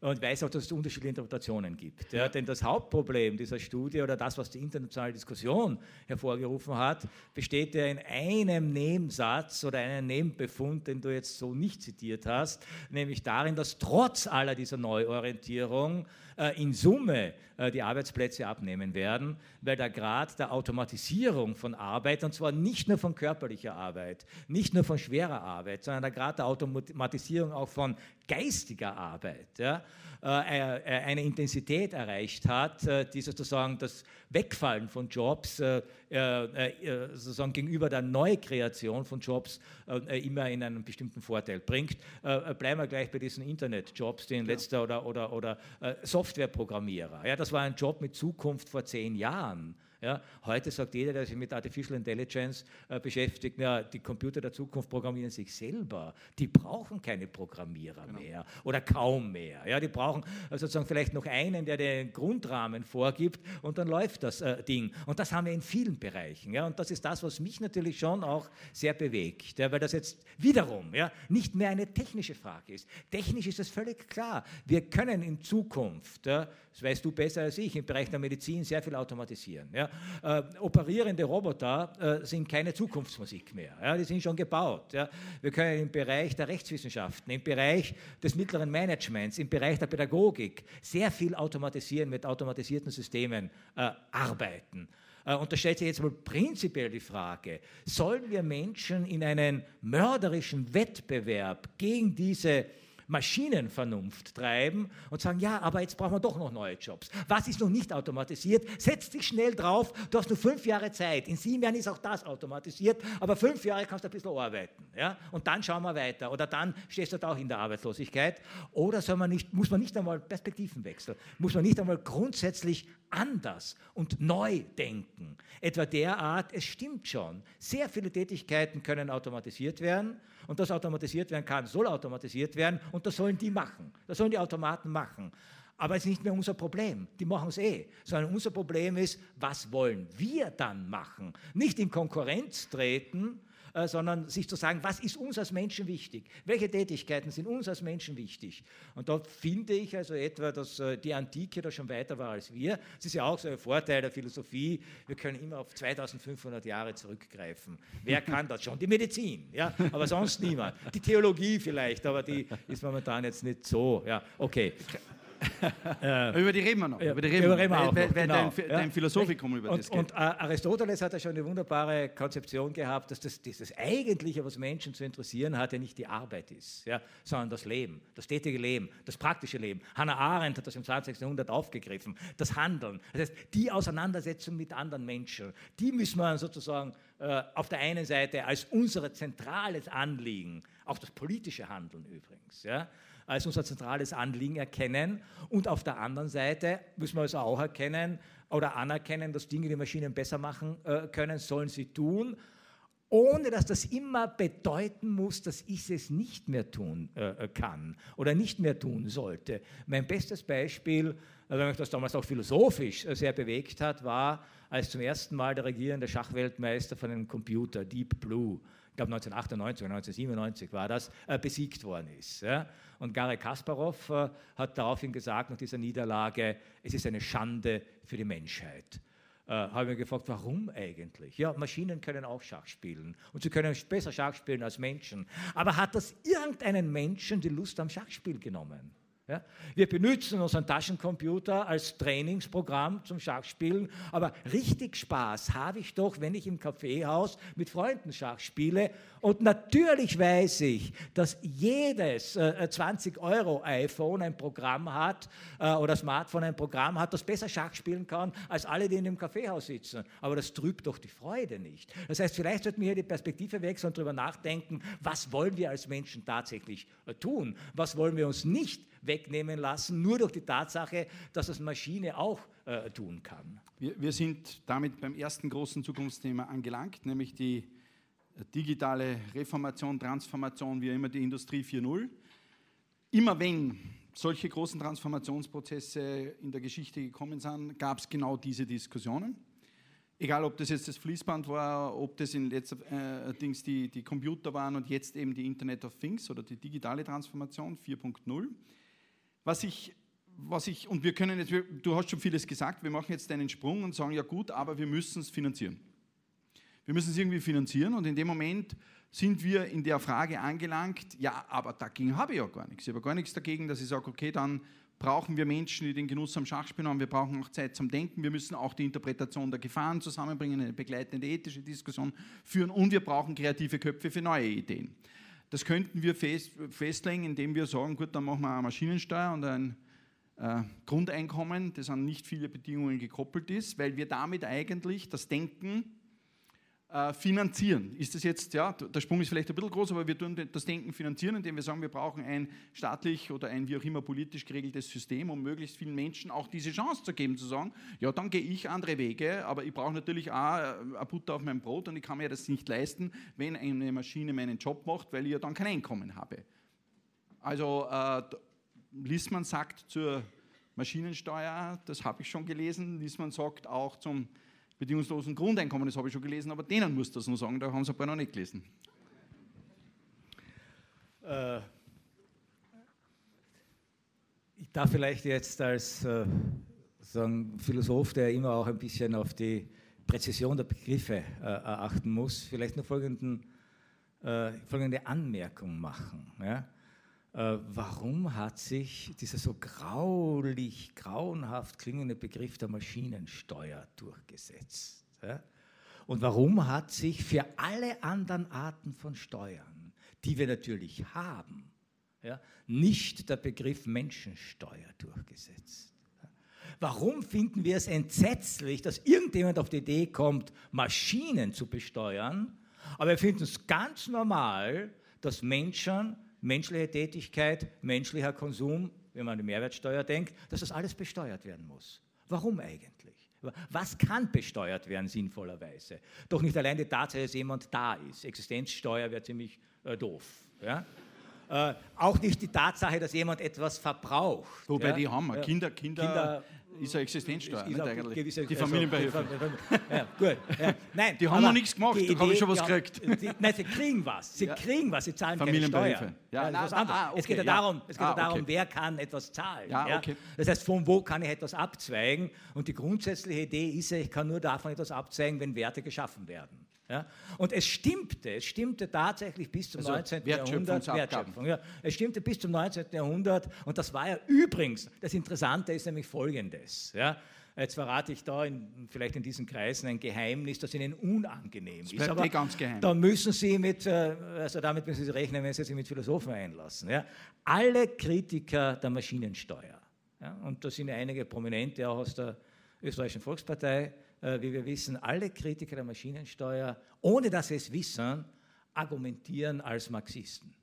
und weiß auch, dass es unterschiedliche Interpretationen gibt. Ja, denn das Hauptproblem dieser Studie oder das, was die internationale Diskussion hervorgerufen hat, besteht ja in einem Nebensatz oder einem Nebenbefund, den du jetzt so nicht zitiert hast, nämlich darin, dass trotz aller dieser Neuorientierung äh, in Summe äh, die Arbeitsplätze abnehmen werden, weil der Grad der Automatisierung von Arbeit, und zwar nicht nur von körperlicher Arbeit, nicht nur von schwerer Arbeit, sondern der Grad der Automatisierung auch von geistiger Arbeit, ja, äh, eine Intensität erreicht hat, die sozusagen das Wegfallen von Jobs sozusagen gegenüber der Neukreation von Jobs immer in einen bestimmten Vorteil bringt. Bleiben wir gleich bei diesen Internetjobs, die in letzter oder, oder, oder Software Softwareprogrammierer. Ja, das war ein Job mit Zukunft vor zehn Jahren. Ja, heute sagt jeder, der sich mit Artificial Intelligence äh, beschäftigt, ja, die Computer der Zukunft programmieren sich selber. Die brauchen keine Programmierer genau. mehr oder kaum mehr. Ja, die brauchen äh, sozusagen vielleicht noch einen, der den Grundrahmen vorgibt und dann läuft das äh, Ding. Und das haben wir in vielen Bereichen. Ja, und das ist das, was mich natürlich schon auch sehr bewegt, ja, weil das jetzt wiederum ja, nicht mehr eine technische Frage ist. Technisch ist es völlig klar. Wir können in Zukunft, ja, das weißt du besser als ich, im Bereich der Medizin sehr viel automatisieren. Ja. Äh, operierende Roboter äh, sind keine Zukunftsmusik mehr. Ja. Die sind schon gebaut. Ja. Wir können im Bereich der Rechtswissenschaften, im Bereich des mittleren Managements, im Bereich der Pädagogik sehr viel automatisieren, mit automatisierten Systemen äh, arbeiten. Äh, und da stellt sich jetzt mal prinzipiell die Frage, sollen wir Menschen in einen mörderischen Wettbewerb gegen diese Maschinenvernunft treiben und sagen, ja, aber jetzt brauchen wir doch noch neue Jobs. Was ist noch nicht automatisiert? Setz dich schnell drauf, du hast nur fünf Jahre Zeit. In sieben Jahren ist auch das automatisiert, aber fünf Jahre kannst du ein bisschen arbeiten. Ja? Und dann schauen wir weiter. Oder dann stehst du da auch in der Arbeitslosigkeit. Oder soll man nicht, muss man nicht einmal Perspektiven wechseln? Muss man nicht einmal grundsätzlich anders und neu denken? Etwa derart, es stimmt schon, sehr viele Tätigkeiten können automatisiert werden und das automatisiert werden kann, soll automatisiert werden und das sollen die machen. Das sollen die Automaten machen. Aber es ist nicht mehr unser Problem. Die machen es eh. Sondern unser Problem ist, was wollen wir dann machen? Nicht in Konkurrenz treten, äh, sondern sich zu sagen, was ist uns als Menschen wichtig? Welche Tätigkeiten sind uns als Menschen wichtig? Und da finde ich also etwa, dass äh, die Antike da schon weiter war als wir. Es ist ja auch so ein Vorteil der Philosophie, wir können immer auf 2500 Jahre zurückgreifen. Wer kann das schon? Die Medizin, ja, aber sonst niemand. Die Theologie vielleicht, aber die ist momentan jetzt nicht so. Ja, okay. Über die reden wir noch. Über die reden wir, reden wir auch weil, weil genau. dein, dein Philosophikum über und, das geht. Und Aristoteles hat ja schon eine wunderbare Konzeption gehabt, dass das, dieses Eigentliche, was Menschen zu interessieren hat, ja nicht die Arbeit ist, ja, sondern das Leben, das tätige Leben, das praktische Leben. Hannah Arendt hat das im 20. Jahrhundert aufgegriffen, das Handeln. Das heißt, die Auseinandersetzung mit anderen Menschen, die müssen wir sozusagen äh, auf der einen Seite als unser zentrales Anliegen, auch das politische Handeln übrigens, ja, als unser zentrales Anliegen erkennen. Und auf der anderen Seite müssen wir also auch erkennen oder anerkennen, dass Dinge die Maschinen besser machen äh, können, sollen sie tun, ohne dass das immer bedeuten muss, dass ich es nicht mehr tun äh, kann oder nicht mehr tun sollte. Mein bestes Beispiel, weil mich das damals auch philosophisch äh, sehr bewegt hat, war, als zum ersten Mal der regierende Schachweltmeister von einem Computer, Deep Blue, ich glaube 1998 oder 1997 war das, äh, besiegt worden ist. Ja? Und Gary Kasparov äh, hat daraufhin gesagt, nach dieser Niederlage, es ist eine Schande für die Menschheit. Äh, habe ich mich gefragt, warum eigentlich? Ja, Maschinen können auch Schach spielen und sie können besser Schach spielen als Menschen. Aber hat das irgendeinen Menschen die Lust am Schachspiel genommen? Ja? Wir benutzen unseren Taschencomputer als Trainingsprogramm zum Schachspielen, aber richtig Spaß habe ich doch, wenn ich im Kaffeehaus mit Freunden Schach spiele. Und natürlich weiß ich, dass jedes äh, 20-Euro-iPhone ein Programm hat äh, oder Smartphone ein Programm hat, das besser Schach spielen kann als alle, die in dem Kaffeehaus sitzen. Aber das trübt doch die Freude nicht. Das heißt, vielleicht sollten wir hier die Perspektive wechseln und darüber nachdenken, was wollen wir als Menschen tatsächlich äh, tun? Was wollen wir uns nicht wegnehmen lassen, nur durch die Tatsache, dass das Maschine auch äh, tun kann. Wir, wir sind damit beim ersten großen Zukunftsthema angelangt, nämlich die digitale Reformation, Transformation, wie immer die Industrie 4.0. Immer wenn solche großen Transformationsprozesse in der Geschichte gekommen sind, gab es genau diese Diskussionen. Egal, ob das jetzt das Fließband war, ob das in letzter äh, die, die Computer waren und jetzt eben die Internet of Things oder die digitale Transformation 4.0. Was ich, was ich, und wir können jetzt, du hast schon vieles gesagt, wir machen jetzt einen Sprung und sagen, ja gut, aber wir müssen es finanzieren. Wir müssen es irgendwie finanzieren und in dem Moment sind wir in der Frage angelangt, ja, aber dagegen habe ich ja gar nichts. Ich habe gar nichts dagegen, dass ich sage, okay, dann brauchen wir Menschen, die den Genuss am Schachspielen haben. Wir brauchen auch Zeit zum Denken. Wir müssen auch die Interpretation der Gefahren zusammenbringen, eine begleitende ethische Diskussion führen und wir brauchen kreative Köpfe für neue Ideen. Das könnten wir fest, festlegen, indem wir sagen, gut, dann machen wir eine Maschinensteuer und ein äh, Grundeinkommen, das an nicht viele Bedingungen gekoppelt ist, weil wir damit eigentlich das Denken äh, finanzieren. Ist das jetzt, ja, der Sprung ist vielleicht ein bisschen groß, aber wir tun das Denken finanzieren, indem wir sagen, wir brauchen ein staatlich oder ein wie auch immer politisch geregeltes System, um möglichst vielen Menschen auch diese Chance zu geben, zu sagen, ja, dann gehe ich andere Wege, aber ich brauche natürlich auch äh, eine Butter auf meinem Brot und ich kann mir das nicht leisten, wenn eine Maschine meinen Job macht, weil ich ja dann kein Einkommen habe. Also äh, Lissmann sagt zur Maschinensteuer, das habe ich schon gelesen, Lissmann sagt auch zum bedingungslosen Grundeinkommen, das habe ich schon gelesen, aber denen muss das nur sagen, da haben sie ein paar noch nicht gelesen. Äh, ich darf vielleicht jetzt als äh, sagen, Philosoph, der immer auch ein bisschen auf die Präzision der Begriffe äh, achten muss, vielleicht nur folgenden, äh, folgende Anmerkung machen. Ja? Äh, warum hat sich dieser so graulich, grauenhaft klingende Begriff der Maschinensteuer durchgesetzt? Und warum hat sich für alle anderen Arten von Steuern, die wir natürlich haben, nicht der Begriff Menschensteuer durchgesetzt? Warum finden wir es entsetzlich, dass irgendjemand auf die Idee kommt, Maschinen zu besteuern, aber wir finden es ganz normal, dass Menschen menschliche Tätigkeit, menschlicher Konsum, wenn man an die Mehrwertsteuer denkt, dass das alles besteuert werden muss. Warum eigentlich? Was kann besteuert werden sinnvollerweise? Doch nicht allein die Tatsache, dass jemand da ist. Existenzsteuer wäre ziemlich äh, doof. Ja? Äh, auch nicht die Tatsache, dass jemand etwas verbraucht. Wobei ja? die haben wir. Kinder, Kinder, Kinder ist eine Existenzsteuer, ist, ist eigentlich. Gewisse, die Familienbeihilfe. Ja, gut. Ja. Nein, die haben noch nichts gemacht, da habe ich schon was gekriegt. Die, nein, sie kriegen was. Sie kriegen was, sie zahlen keine Steuer. Ja, na, ah, okay, es geht ja darum, es geht ah, darum okay. wer kann etwas zahlen. Okay. Das heißt, von wo kann ich etwas abzweigen? Und die grundsätzliche Idee ist ja, ich kann nur davon etwas abzweigen, wenn Werte geschaffen werden. Ja? Und es stimmte, es stimmte tatsächlich bis zum also 19. Jahrhundert. Wertschöpfung, ja. Es stimmte bis zum 19. Jahrhundert und das war ja übrigens, das Interessante ist nämlich folgendes. Ja? Jetzt verrate ich da in, vielleicht in diesen Kreisen ein Geheimnis, das Ihnen unangenehm das ist. Aber eh ganz geheim. da müssen Sie mit, äh, also damit müssen Sie rechnen, wenn Sie sich mit Philosophen einlassen. Ja? Alle Kritiker der Maschinensteuer, ja? und da sind einige Prominente auch aus der österreichischen Volkspartei, wie wir wissen, alle Kritiker der Maschinensteuer, ohne dass sie es wissen, argumentieren als Marxisten.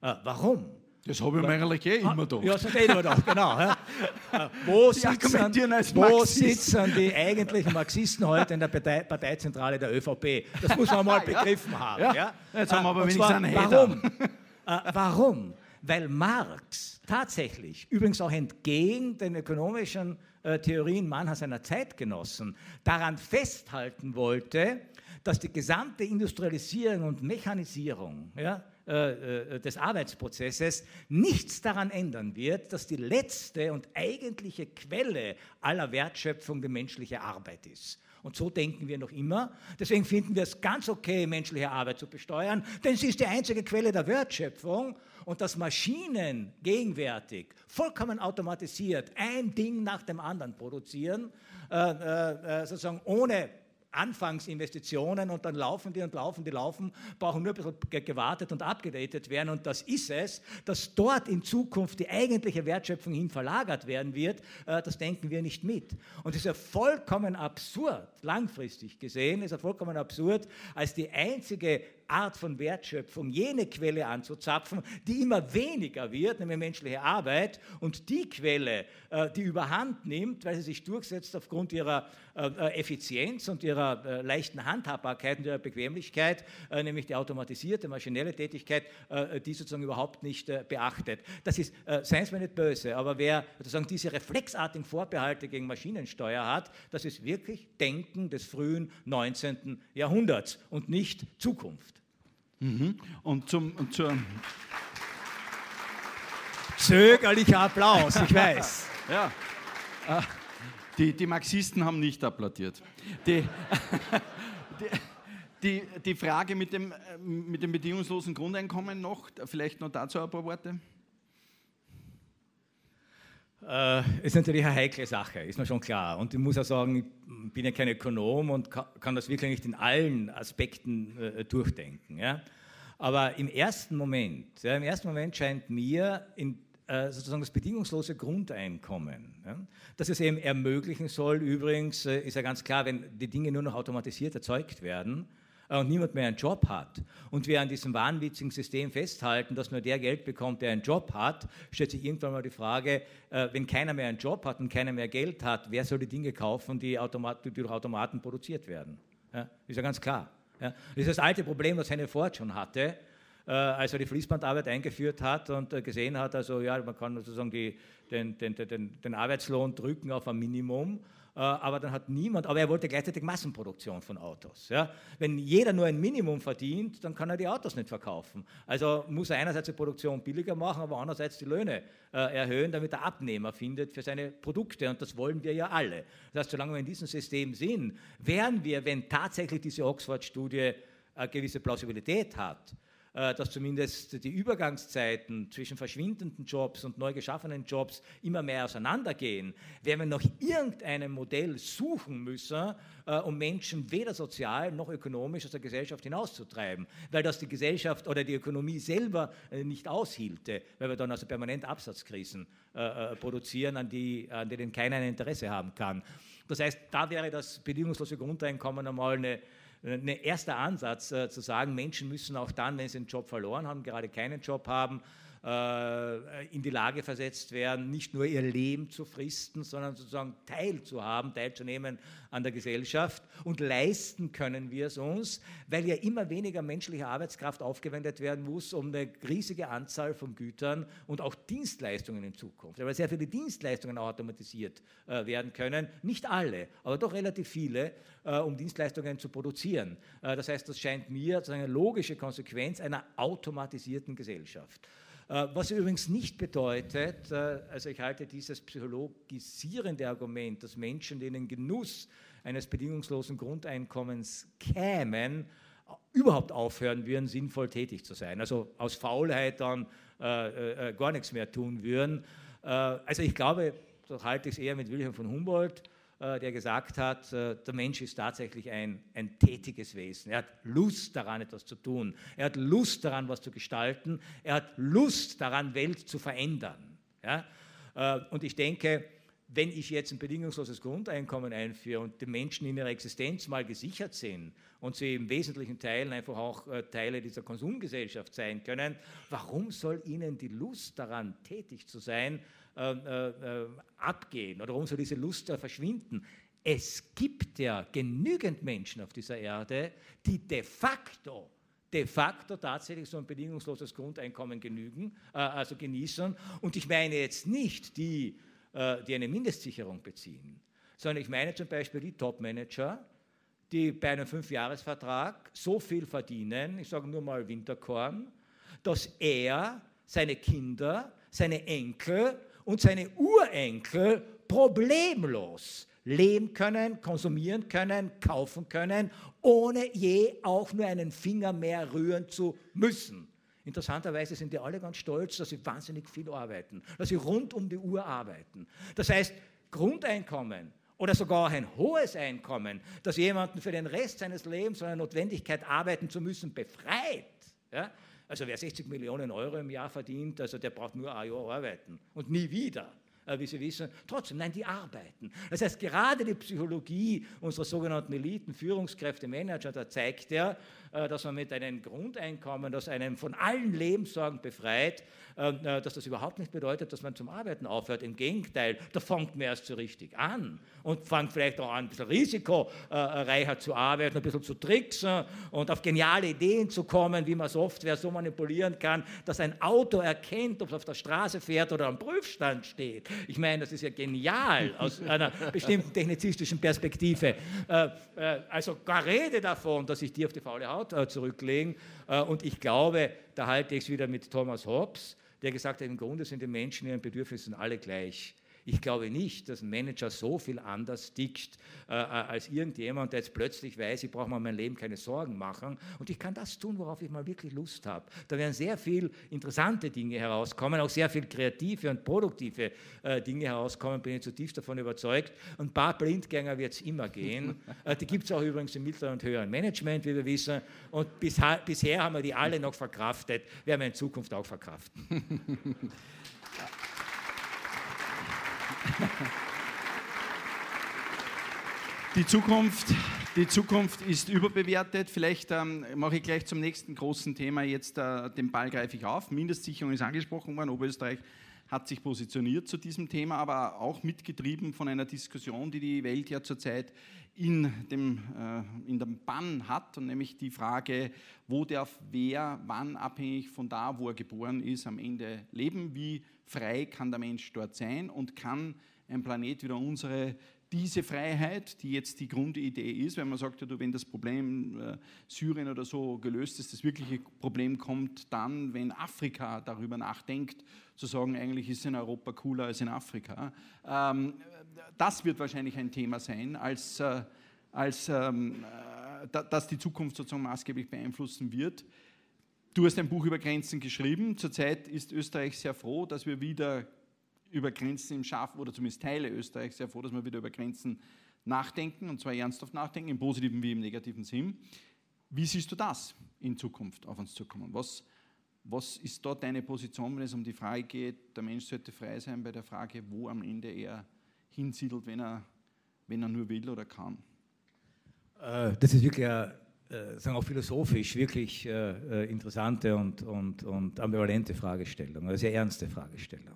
Äh, warum? Das habe ich mir eigentlich eh immer gedacht. Ja, das habe ich immer gedacht, genau. Ja. Äh, wo, sitzen, wo sitzen die eigentlichen Marxisten heute in der Partei, Parteizentrale der ÖVP? Das muss man mal begriffen haben. Ja. Ja. Jetzt haben wir aber wenigstens einen Warum? äh, warum? Weil Marx tatsächlich, übrigens auch entgegen den ökonomischen äh, Theorien mancher seiner Zeitgenossen daran festhalten wollte, dass die gesamte Industrialisierung und Mechanisierung ja, äh, äh, des Arbeitsprozesses nichts daran ändern wird, dass die letzte und eigentliche Quelle aller Wertschöpfung die menschliche Arbeit ist. Und so denken wir noch immer. Deswegen finden wir es ganz okay, menschliche Arbeit zu besteuern, denn sie ist die einzige Quelle der Wertschöpfung und dass Maschinen gegenwärtig vollkommen automatisiert ein Ding nach dem anderen produzieren, äh, äh, äh sozusagen ohne Anfangsinvestitionen und dann laufen die und laufen die laufen, brauchen nur ein bisschen gewartet und abgedatet werden. Und das ist es, dass dort in Zukunft die eigentliche Wertschöpfung hin verlagert werden wird, äh, das denken wir nicht mit. Und es ist ja vollkommen absurd, langfristig gesehen, ist ja vollkommen absurd, als die einzige Art von Wertschöpfung, jene Quelle anzuzapfen, die immer weniger wird, nämlich menschliche Arbeit, und die Quelle, äh, die überhand nimmt, weil sie sich durchsetzt aufgrund ihrer äh, äh, Effizienz und ihrer leichten Handhabbarkeit und ihrer Bequemlichkeit, nämlich die automatisierte, maschinelle Tätigkeit, die sozusagen überhaupt nicht beachtet. Das ist, seien es mir nicht böse, aber wer sozusagen diese reflexartigen Vorbehalte gegen Maschinensteuer hat, das ist wirklich Denken des frühen 19. Jahrhunderts und nicht Zukunft. Mhm. Und zum, und zur Zögerlicher Applaus, ich weiß. Ja. Äh, die, die Marxisten haben nicht applaudiert. Die, die, die, Frage mit dem, mit dem bedingungslosen Grundeinkommen noch, vielleicht noch dazu ein paar Worte. Äh, ist natürlich eine heikle Sache, ist mir schon klar. Und ich muss auch sagen, ich bin ja kein Ökonom und kann, das wirklich nicht in allen Aspekten äh, durchdenken. Ja? Aber im ersten Moment, ja, im ersten Moment scheint mir in, äh, sozusagen das bedingungslose Grundeinkommen, ja, dass es eben ermöglichen soll, übrigens äh, ist ja ganz klar, wenn die Dinge nur noch automatisiert erzeugt werden, und niemand mehr einen Job hat und wir an diesem wahnwitzigen System festhalten, dass nur der Geld bekommt, der einen Job hat, stellt sich irgendwann mal die Frage, äh, wenn keiner mehr einen Job hat und keiner mehr Geld hat, wer soll die Dinge kaufen, die, Automat die durch Automaten produziert werden? Ja, ist ja ganz klar. Ja. Das ist das alte Problem, das Henry Ford schon hatte, äh, als er die Fließbandarbeit eingeführt hat und gesehen hat, also ja, man kann sozusagen die, den, den, den, den Arbeitslohn drücken auf ein Minimum äh, aber dann hat niemand, aber er wollte gleichzeitig Massenproduktion von Autos. Ja? Wenn jeder nur ein Minimum verdient, dann kann er die Autos nicht verkaufen. Also muss er einerseits die Produktion billiger machen, aber andererseits die Löhne äh, erhöhen, damit er Abnehmer findet für seine Produkte. Und das wollen wir ja alle. Das heißt, solange wir in diesem System sind, werden wir, wenn tatsächlich diese Oxford-Studie eine gewisse Plausibilität hat, äh, dass zumindest die Übergangszeiten zwischen verschwindenden Jobs und neu geschaffenen Jobs immer mehr auseinandergehen, werden wir nach irgendeinem Modell suchen müssen, äh, um Menschen weder sozial noch ökonomisch aus der Gesellschaft hinauszutreiben, weil das die Gesellschaft oder die Ökonomie selber äh, nicht aushielte, weil wir dann also permanent Absatzkrisen produzieren, an, die, an denen keiner ein Interesse haben kann. Das heißt, da wäre das bedingungslose Grundeinkommen einmal eine, ein erster Ansatz äh, zu sagen, Menschen müssen auch dann, wenn sie einen Job verloren haben, gerade keinen Job haben, in die Lage versetzt werden, nicht nur ihr Leben zu fristen, sondern sozusagen teilzuhaben, teilzunehmen an der Gesellschaft. Und leisten können wir es uns, weil ja immer weniger menschliche Arbeitskraft aufgewendet werden muss, um eine riesige Anzahl von Gütern und auch Dienstleistungen in Zukunft, weil sehr viele Dienstleistungen automatisiert äh, werden können, nicht alle, aber doch relativ viele, äh, um Dienstleistungen zu produzieren. das heißt, das scheint mir eine logische Konsequenz einer automatisierten Gesellschaft. Äh, was übrigens nicht bedeutet, äh, also ich halte dieses psychologisierende Argument, dass Menschen, die in den Genuss eines bedingungslosen Grundeinkommens kämen, überhaupt aufhören würden, sinnvoll tätig zu sein. Also aus Faulheit dann äh, äh, gar nichts mehr tun würden. Äh, also ich glaube, so halte ich es eher mit Wilhelm von Humboldt, äh, der gesagt hat, äh, der Mensch ist tatsächlich ein, ein tätiges Wesen. Er hat Lust daran, etwas zu tun. Er hat Lust daran, was zu gestalten. Er hat Lust daran, Welt zu verändern. Ja? Äh, und ich denke, wenn ich jetzt ein bedingungsloses Grundeinkommen einführe und die Menschen in ihrer Existenz mal gesichert sind und sie im wesentlichen Teilen einfach auch Teile dieser Konsumgesellschaft sein können, warum soll ihnen die Lust daran, tätig zu sein, äh, äh, abgehen oder warum soll diese Lust verschwinden? Es gibt ja genügend Menschen auf dieser Erde, die de facto de facto tatsächlich so ein bedingungsloses Grundeinkommen genügen, äh, also genießen. Und ich meine jetzt nicht die, die eine Mindestsicherung beziehen, sondern ich meine zum Beispiel die Top-Manager, die bei einem Fünfjahresvertrag so viel verdienen, ich sage nur mal Winterkorn, dass er, seine Kinder, seine Enkel und seine Urenkel problemlos leben können, konsumieren können, kaufen können, ohne je auch nur einen Finger mehr rühren zu müssen. Interessanterweise sind die alle ganz stolz, dass sie wahnsinnig viel arbeiten, dass sie rund um die Uhr arbeiten. Das heißt, Grundeinkommen oder sogar ein hohes Einkommen, das jemanden für den Rest seines Lebens von der Notwendigkeit arbeiten zu müssen befreit, ja, also wer 60 Millionen Euro im Jahr verdient, also der braucht nur ein Jahr arbeiten und nie wieder. Äh, wie Sie wissen. Trotzdem, nein, die arbeiten. Das heißt, gerade die Psychologie unserer sogenannten Eliten, Führungskräfte, Manager, da zeigt äh, dass man mit einem Grundeinkommen, das einen von allen Lebenssorgen befreit, äh, dass das überhaupt nicht bedeutet, dass man zum Arbeiten aufhört. Im Gegenteil, da fängt man erst so richtig an und fängt vielleicht auch an, ein bisschen risikoreicher zu arbeiten, ein bisschen zu tricksen und auf geniale Ideen zu kommen, wie man Software so manipulieren kann, dass ein Auto erkennt, ob es auf der Straße fährt oder am Prüfstand steht. Ich meine, das ist ja genial aus einer bestimmten technizistischen Perspektive. Äh, äh, also gar Rede davon, dass ich die auf die faule Haut äh, zurücklegen. Und ich glaube, da halte ich es wieder mit Thomas Hobbes, der gesagt hat, im Grunde sind die Menschen ihren Bedürfnissen alle gleich. Ich glaube nicht, dass ein Manager so viel anders tickt äh, äh, als irgendjemand, der jetzt plötzlich weiß, ich brauche mir mein Leben keine Sorgen machen und ich kann das tun, worauf ich mal wirklich Lust habe. Da werden sehr viele interessante Dinge herauskommen, auch sehr viele kreative und produktive äh, Dinge herauskommen, bin ich zutiefst davon überzeugt. Und ein paar Blindgänger wird es immer gehen. äh, die gibt es auch übrigens im mittleren und höheren Management, wie wir wissen. Und bis, bisher haben wir die alle noch verkraftet, werden wir in Zukunft auch verkraften. Die Zukunft die Zukunft ist überbewertet. Vielleicht ähm, mache ich gleich zum nächsten großen Thema jetzt äh, den Ball greife ich auf. Mindestsicherung ist angesprochen worden. Oberösterreich hat sich positioniert zu diesem Thema, aber auch mitgetrieben von einer Diskussion, die die Welt ja zurzeit in dem, äh, in dem Bann hat, und nämlich die Frage, wo darf wer, wann abhängig von da, wo er geboren ist, am Ende leben, wie frei kann der Mensch dort sein und kann ein Planet wie der unsere diese Freiheit, die jetzt die Grundidee ist, wenn man sagt, ja, du, wenn das Problem äh, Syrien oder so gelöst ist, das wirkliche Problem kommt dann, wenn Afrika darüber nachdenkt, zu sagen, eigentlich ist in Europa cooler als in Afrika. Ähm, das wird wahrscheinlich ein Thema sein, als, äh, als ähm, äh, das die Zukunft sozusagen maßgeblich beeinflussen wird. Du hast ein Buch über Grenzen geschrieben. Zurzeit ist Österreich sehr froh, dass wir wieder über Grenzen im Schaffen, oder zumindest Teile Österreichs, sehr froh, dass wir wieder über Grenzen nachdenken, und zwar ernsthaft nachdenken, im positiven wie im negativen Sinn. Wie siehst du das in Zukunft auf uns zukommen? Was, was ist dort deine Position, wenn es um die Frage geht, der Mensch sollte frei sein bei der Frage, wo am Ende er hinsiedelt, wenn er, wenn er nur will oder kann? Äh, das ist wirklich eine, äh, sagen auch philosophisch wirklich äh, interessante und, und, und ambivalente Fragestellung, eine sehr ernste Fragestellung.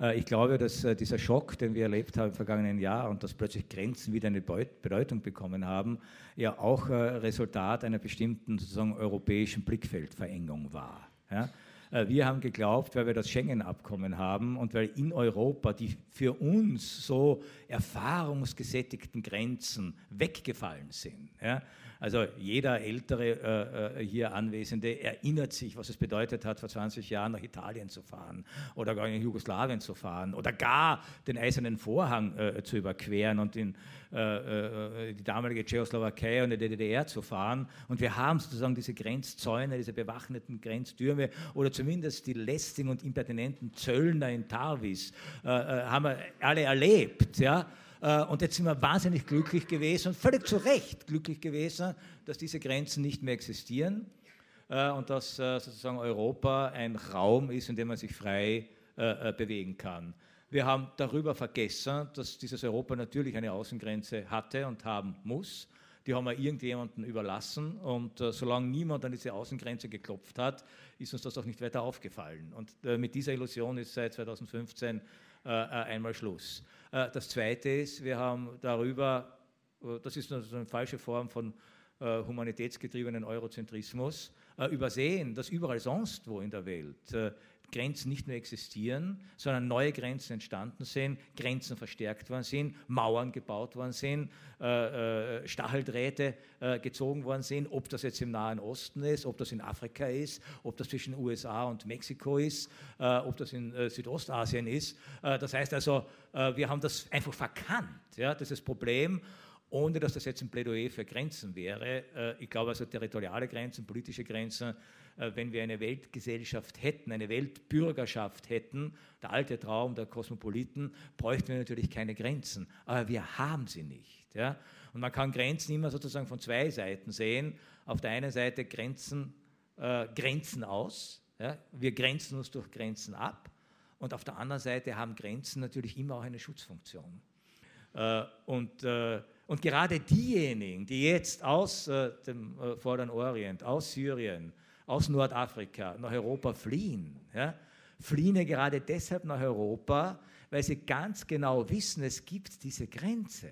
Äh, ich glaube, dass äh, dieser Schock, den wir erlebt haben im vergangenen Jahr und dass plötzlich Grenzen wieder eine Bedeutung bekommen haben, ja auch äh, Resultat einer bestimmten sozusagen europäischen Blickfeldverengung war. Ja? Wir haben geglaubt, weil wir das Schengen-Abkommen haben und weil in Europa die für uns so erfahrungsgesättigten Grenzen weggefallen sind. Ja? Also jeder ältere äh, äh, hier Anwesende erinnert sich, was es bedeutet hat, vor 20 Jahren nach Italien zu fahren oder gar in Jugoslawien zu fahren oder gar den Eisernen Vorhang äh, zu überqueren und in äh, äh, die damalige Tschechoslowakei und die DDR zu fahren. Und wir haben sozusagen diese Grenzzäune, diese bewaffneten Grenztürme oder zumindest die lästigen und impertinenten Zöllner in Tarvis äh, haben wir alle erlebt. Ja? Äh, und jetzt sind wir wahnsinnig glücklich gewesen und völlig zu Recht glücklich gewesen, dass diese Grenzen nicht mehr existieren äh, und dass äh, sozusagen Europa ein Raum ist, in dem man sich frei bewegen kann. Wir haben darüber vergessen, dass dieses Europa natürlich eine Außengrenze hatte und haben muss. Die haben wir irgendjemandem überlassen und äh, solange niemand an diese Außengrenze geklopft hat, ist uns das auch nicht weiter aufgefallen. Und äh, mit dieser Illusion ist seit 2015 äh, einmal Schluss. Äh, das Zweite ist, wir haben darüber, äh, das ist eine falsche Form von humanitätsgetriebenen Eurozentrismus, übersehen, dass überall sonst wo in der Welt Grenzen nicht nur existieren, sondern neue Grenzen entstanden sind, Grenzen verstärkt worden sind, Mauern gebaut worden sind, äh, äh, Stacheldrähte äh, gezogen worden sind, ob das jetzt im Nahen Osten ist, ob das in Afrika ist, ob das zwischen USA und Mexiko ist, äh, ob das in äh, Südostasien ist. Äh, das heißt also, wir haben das einfach verkannt, ja, dieses Problem ohne dass das jetzt ein Plädoyer für Grenzen wäre. Ich glaube also territoriale Grenzen, politische Grenzen wenn wir eine Weltgesellschaft hätten, eine Weltbürgerschaft hätten, der alte Traum der Kosmopoliten, bräuchten wir natürlich keine Grenzen. Aber wir haben sie nicht. Ja? Und man kann Grenzen immer sozusagen von zwei Seiten sehen. Auf der einen Seite Grenzen, äh, Grenzen aus. Ja? Wir grenzen uns durch Grenzen ab. Und auf der anderen Seite haben Grenzen natürlich immer auch eine Schutzfunktion. Äh, und, äh, und gerade diejenigen, die jetzt aus äh, dem äh, Vorderen Orient, aus Syrien, aus Nordafrika nach Europa fliehen. Ja? Fliehen ja gerade deshalb nach Europa, weil sie ganz genau wissen, es gibt diese Grenze.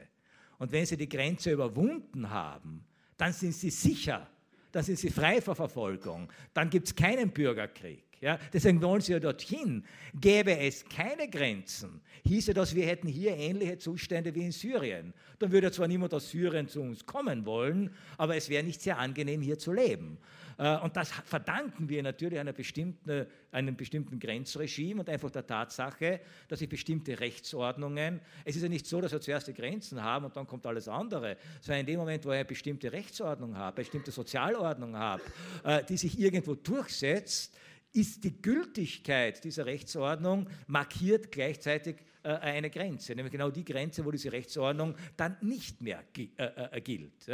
Und wenn sie die Grenze überwunden haben, dann sind sie sicher, dann sind sie frei vor Verfolgung, dann gibt es keinen Bürgerkrieg. Ja, deswegen wollen sie ja dorthin. Gäbe es keine Grenzen, hieße das, wir hätten hier ähnliche Zustände wie in Syrien. Dann würde zwar niemand aus Syrien zu uns kommen wollen, aber es wäre nicht sehr angenehm, hier zu leben. Äh, und das verdanken wir natürlich einer bestimmten, einem bestimmten Grenzregime und einfach der Tatsache, dass ich bestimmte Rechtsordnungen, es ist ja nicht so, dass wir zuerst die Grenzen haben und dann kommt alles andere, sondern in dem Moment, wo ich eine bestimmte Rechtsordnung habe, eine bestimmte Sozialordnung habe, äh, die sich irgendwo durchsetzt, ist die Gültigkeit dieser Rechtsordnung markiert gleichzeitig äh, eine Grenze, nämlich genau die Grenze, wo diese Rechtsordnung dann nicht mehr gilt.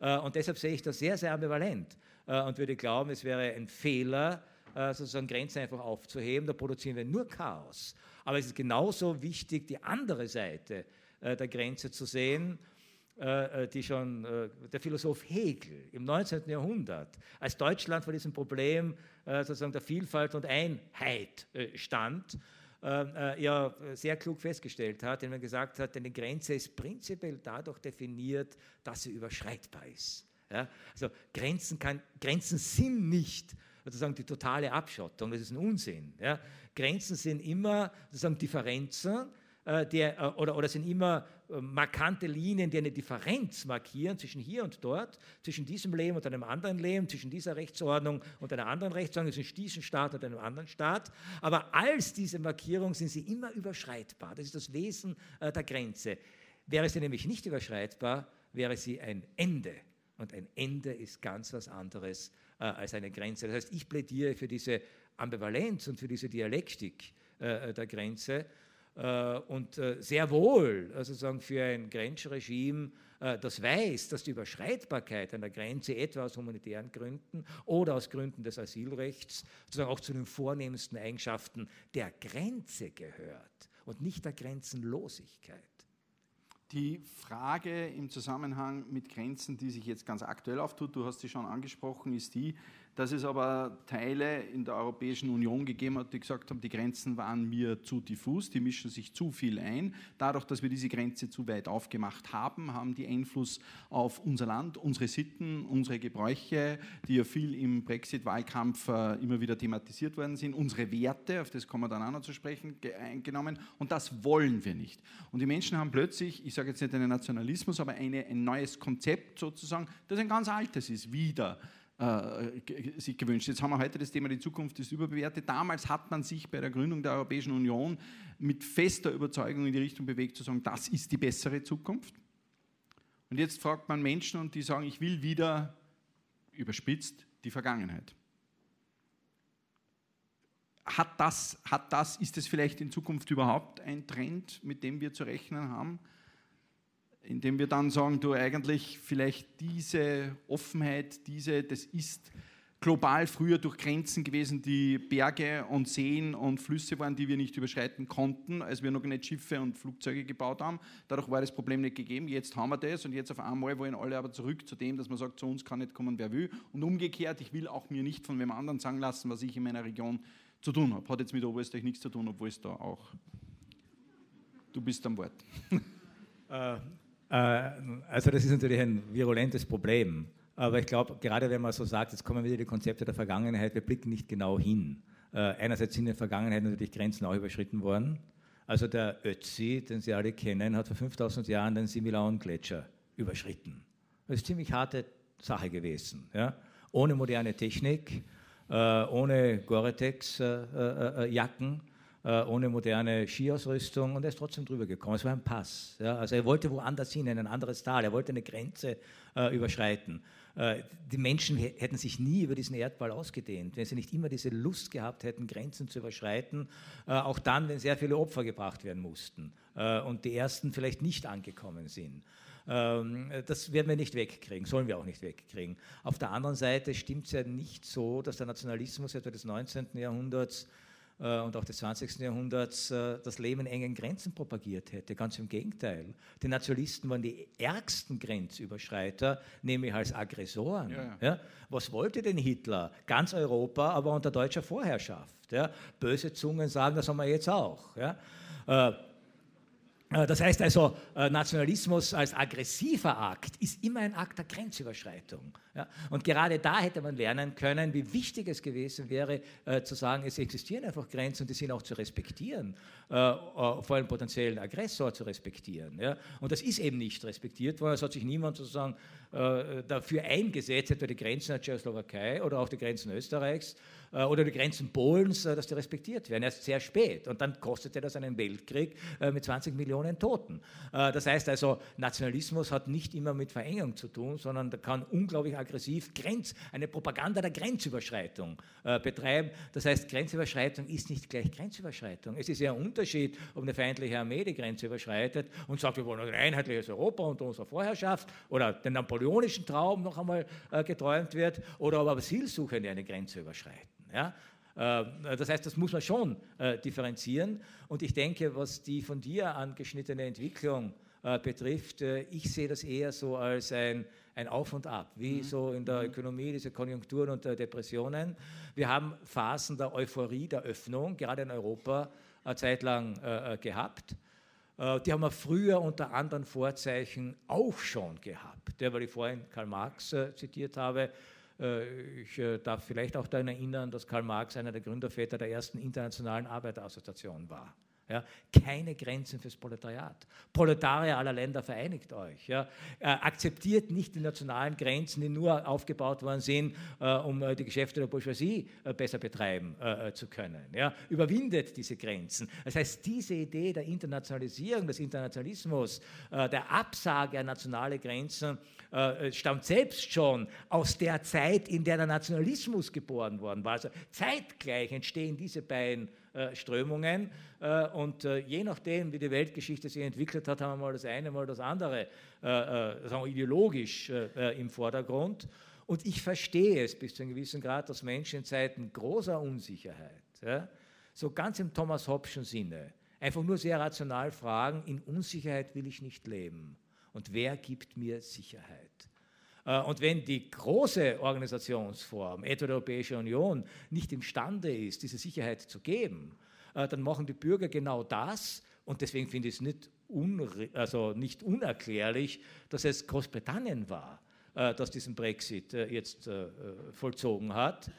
Und deshalb sehe ich das sehr, sehr ambivalent. Äh, und würde glauben, es wäre ein Fehler, äh, sozusagen Grenzen einfach aufzuheben. Da produzieren wir nur Chaos. Aber es ist genauso wichtig, die andere Seite äh, der Grenze zu sehen. äh, die schon äh, der Philosoph Hegel im 19. Jahrhundert, als Deutschland vor diesem Problem äh, sozusagen der Vielfalt und Einheit stand, ja sehr klug festgestellt hat, indem er gesagt hat, eine Grenze ist prinzipiell dadurch definiert, dass sie überschreitbar ist. Ja? Also Grenzen, kann, Grenzen sind nicht sozusagen die totale Abschottung, das ist ein Unsinn. Ja? Grenzen sind immer sozusagen Differenzen, äh, der, äh, oder, oder sind immer äh, markante Linien, die eine Differenz markieren zwischen hier und dort, zwischen diesem Leben und einem anderen Leben, zwischen dieser Rechtsordnung und einer anderen Rechtsordnung, zwischen diesem Staat und einem anderen Staat. Aber als diese Markierung sind sie immer überschreitbar. Das ist das Wesen der Grenze. Wäre sie nämlich nicht überschreitbar, wäre sie ein Ende. Und ein Ende ist ganz was anderes als eine Grenze. Das heißt, ich plädiere für diese Ambivalenz und für diese Dialektik der Grenze äh, und äh, sehr wohl also sagen, für ein Grenzregime, äh, das weiß, dass die Überschreitbarkeit einer Grenze etwa aus humanitären Gründen oder aus Gründen des Asylrechts sozusagen auch zu den vornehmsten Eigenschaften der Grenze gehört und nicht der Grenzenlosigkeit. Die Frage im Zusammenhang mit Grenzen, die sich jetzt ganz aktuell auftut, du hast sie schon angesprochen, ist die, dass es aber Teile in der Europäischen Union gegeben hat, die gesagt haben, die Grenzen waren mir zu diffus, die mischen sich zu viel ein. Dadurch, dass wir diese Grenze zu weit aufgemacht haben, haben die Einfluss auf unser Land, unsere Sitten, unsere Gebräuche, die ja viel im Brexit-Wahlkampf äh, immer wieder thematisiert worden sind, unsere Werte, auf das kommen wir dann auch noch zu sprechen, eingenommen. Und das wollen wir nicht. Und die Menschen haben plötzlich, ich sage jetzt nicht einen Nationalismus, aber eine, ein neues Konzept sozusagen, das ein ganz altes ist, wieder äh, sich gewünscht. Jetzt haben wir heute das Thema, die Zukunft ist überbewertet. Damals hat man sich bei der Gründung der Europäischen Union mit fester Überzeugung in die Richtung bewegt, zu sagen, das ist die bessere Zukunft. Und jetzt fragt man Menschen und die sagen, ich will wieder, überspitzt, die Vergangenheit. Hat das, hat das, ist es vielleicht in Zukunft überhaupt ein Trend, mit dem wir zu rechnen haben? Indem wir dann sagen, du eigentlich vielleicht diese Offenheit, diese, das ist global früher durch Grenzen gewesen, die Berge und Seen und Flüsse waren, die wir nicht überschreiten konnten, als wir noch nicht Schiffe und Flugzeuge gebaut haben. Dadurch war das Problem nicht gegeben. Jetzt haben wir das und jetzt auf einmal wollen alle aber zurück zu dem, dass man sagt, zu uns kann nicht kommen, wer will. Und umgekehrt, ich will auch mir nicht von wem anderen sagen lassen, was ich in meiner Region zu tun habe. Hat jetzt mit Oberösterreich nichts zu tun, obwohl es da auch. Du bist am Wort. Äh, also das ist natürlich ein virulentes Problem. Aber ich glaube, gerade wenn man so sagt, jetzt kommen wieder die Konzepte der Vergangenheit, wir blicken nicht genau hin. Äh, einerseits sind in der Vergangenheit natürlich Grenzen auch überschritten worden. Also der Ötzi, den Sie alle kennen, hat vor 5000 Jahren den Similaun-Gletscher überschritten. Das ist eine ziemlich harte Sache gewesen. Ja? Ohne moderne Technik, äh, ohne Gore-Tex-Jacken. Äh, ohne moderne Skiausrüstung und er ist trotzdem drüber gekommen. Es war ein Pass. Ja? Also er wollte woanders hin, in ein anderes Tal. Er wollte eine Grenze äh, überschreiten. Äh, die Menschen hätten sich nie über diesen Erdball ausgedehnt, wenn sie nicht immer diese Lust gehabt hätten, Grenzen zu überschreiten, äh, auch dann, wenn sehr viele Opfer gebracht werden mussten äh, und die ersten vielleicht nicht angekommen sind. Ähm, das werden wir nicht wegkriegen, sollen wir auch nicht wegkriegen. Auf der anderen Seite stimmt es ja nicht so, dass der Nationalismus etwa des 19. Jahrhunderts und auch des 20. Jahrhunderts äh, das Leben in engen Grenzen propagiert hätte. Ganz im Gegenteil. Die Nationalisten waren die ärgsten Grenzüberschreiter, nämlich als Aggressoren. Ja, ja. Ja? Was wollte denn Hitler? Ganz Europa, aber unter deutscher Vorherrschaft. Böse Zungen sagen, das haben wir jetzt auch. Äh, das heißt also, äh, Nationalismus als aggressiver Akt ist immer ein Akt der Grenzüberschreitung. Und gerade da hätte man lernen können, wie wichtig es gewesen wäre, äh, zu sagen, es existieren einfach Grenzen und die sind auch zu respektieren, vor allem potenziellen Aggressor zu respektieren. Und das ist eben nicht respektiert worden. Es hat sich niemand sozusagen dafür eingesetzt, etwa die Grenzen der Tschechoslowakei oder auch die Grenzen Österreichs, oder die Grenzen Polens, äh, dass die respektiert werden. Erst sehr spät. Und dann kostete das einen Weltkrieg äh, mit 20 Millionen Toten. Das heißt also, Nationalismus hat nicht immer mit Verengung zu tun, sondern kann unglaublich aggressiv Grenz, eine Propaganda der Grenzüberschreitung betreiben. Das heißt, Grenzüberschreitung ist nicht gleich Grenzüberschreitung. Es ist ja ein Unterschied, ob eine feindliche Armee die Grenze überschreitet und sagt, wir wollen ein einheitliches Europa unter unserer Vorherrschaft oder den napoleonischen Traum noch einmal geträumt wird oder ob Asylsuchende eine Grenze überschreiten. Ja? Äh, das heißt, das muss man schon äh, differenzieren. Und ich denke, was die von dir angeschnittene Entwicklung betrifft. ich sehe das eher so als ein, ein Auf und Ab, wie mhm. so in der mhm. Ökonomie, diese Konjunkturen und Depressionen. Wir haben Phasen der Euphorie, der Öffnung, gerade in Europa, eine Zeit lang gehabt. Die haben wir früher unter anderen Vorzeichen auch schon gehabt, der, weil ich vorhin Karl Marx zitiert habe. Äh, ich äh, darf vielleicht auch daran erinnern, dass Karl Marx einer der Gründerväter der ersten internationalen Arbeiterassoziation war. Ja, keine Grenzen fürs Proletariat. Proletarier aller Länder vereinigt euch. Ja. Äh, akzeptiert nicht die nationalen Grenzen, die nur aufgebaut worden sind, äh, um äh, die Geschäfte der Bourgeoisie besser betreiben zu können. Ja. Überwindet diese Grenzen. Das heißt, diese Idee der Internationalisierung, des Internationalismus, der Absage an nationale Grenzen stammt selbst schon aus der Zeit, in der der Nationalismus geboren worden war. Also zeitgleich entstehen diese beiden Strömungen. Äh, und äh, je nachdem, wie die Weltgeschichte sich entwickelt hat, haben wir mal das eine, mal das andere sagen wir, ideologisch im Vordergrund. Und ich verstehe es bis zu einem gewissen Grad, dass Menschen in Zeiten großer Unsicherheit, so ganz im Thomas Hobbschen Sinne, einfach nur sehr rational fragen, in Unsicherheit will ich nicht leben. Und wer gibt mir Sicherheit? Und wenn die große Organisationsform, etwa die Europäische Union, nicht imstande ist, diese Sicherheit zu geben, äh, dann machen die Bürger genau das. Und deswegen finde ich es nicht, also nicht unerklärlich, dass es Großbritannien war, äh, das diesen Brexit äh, jetzt vollzogen hat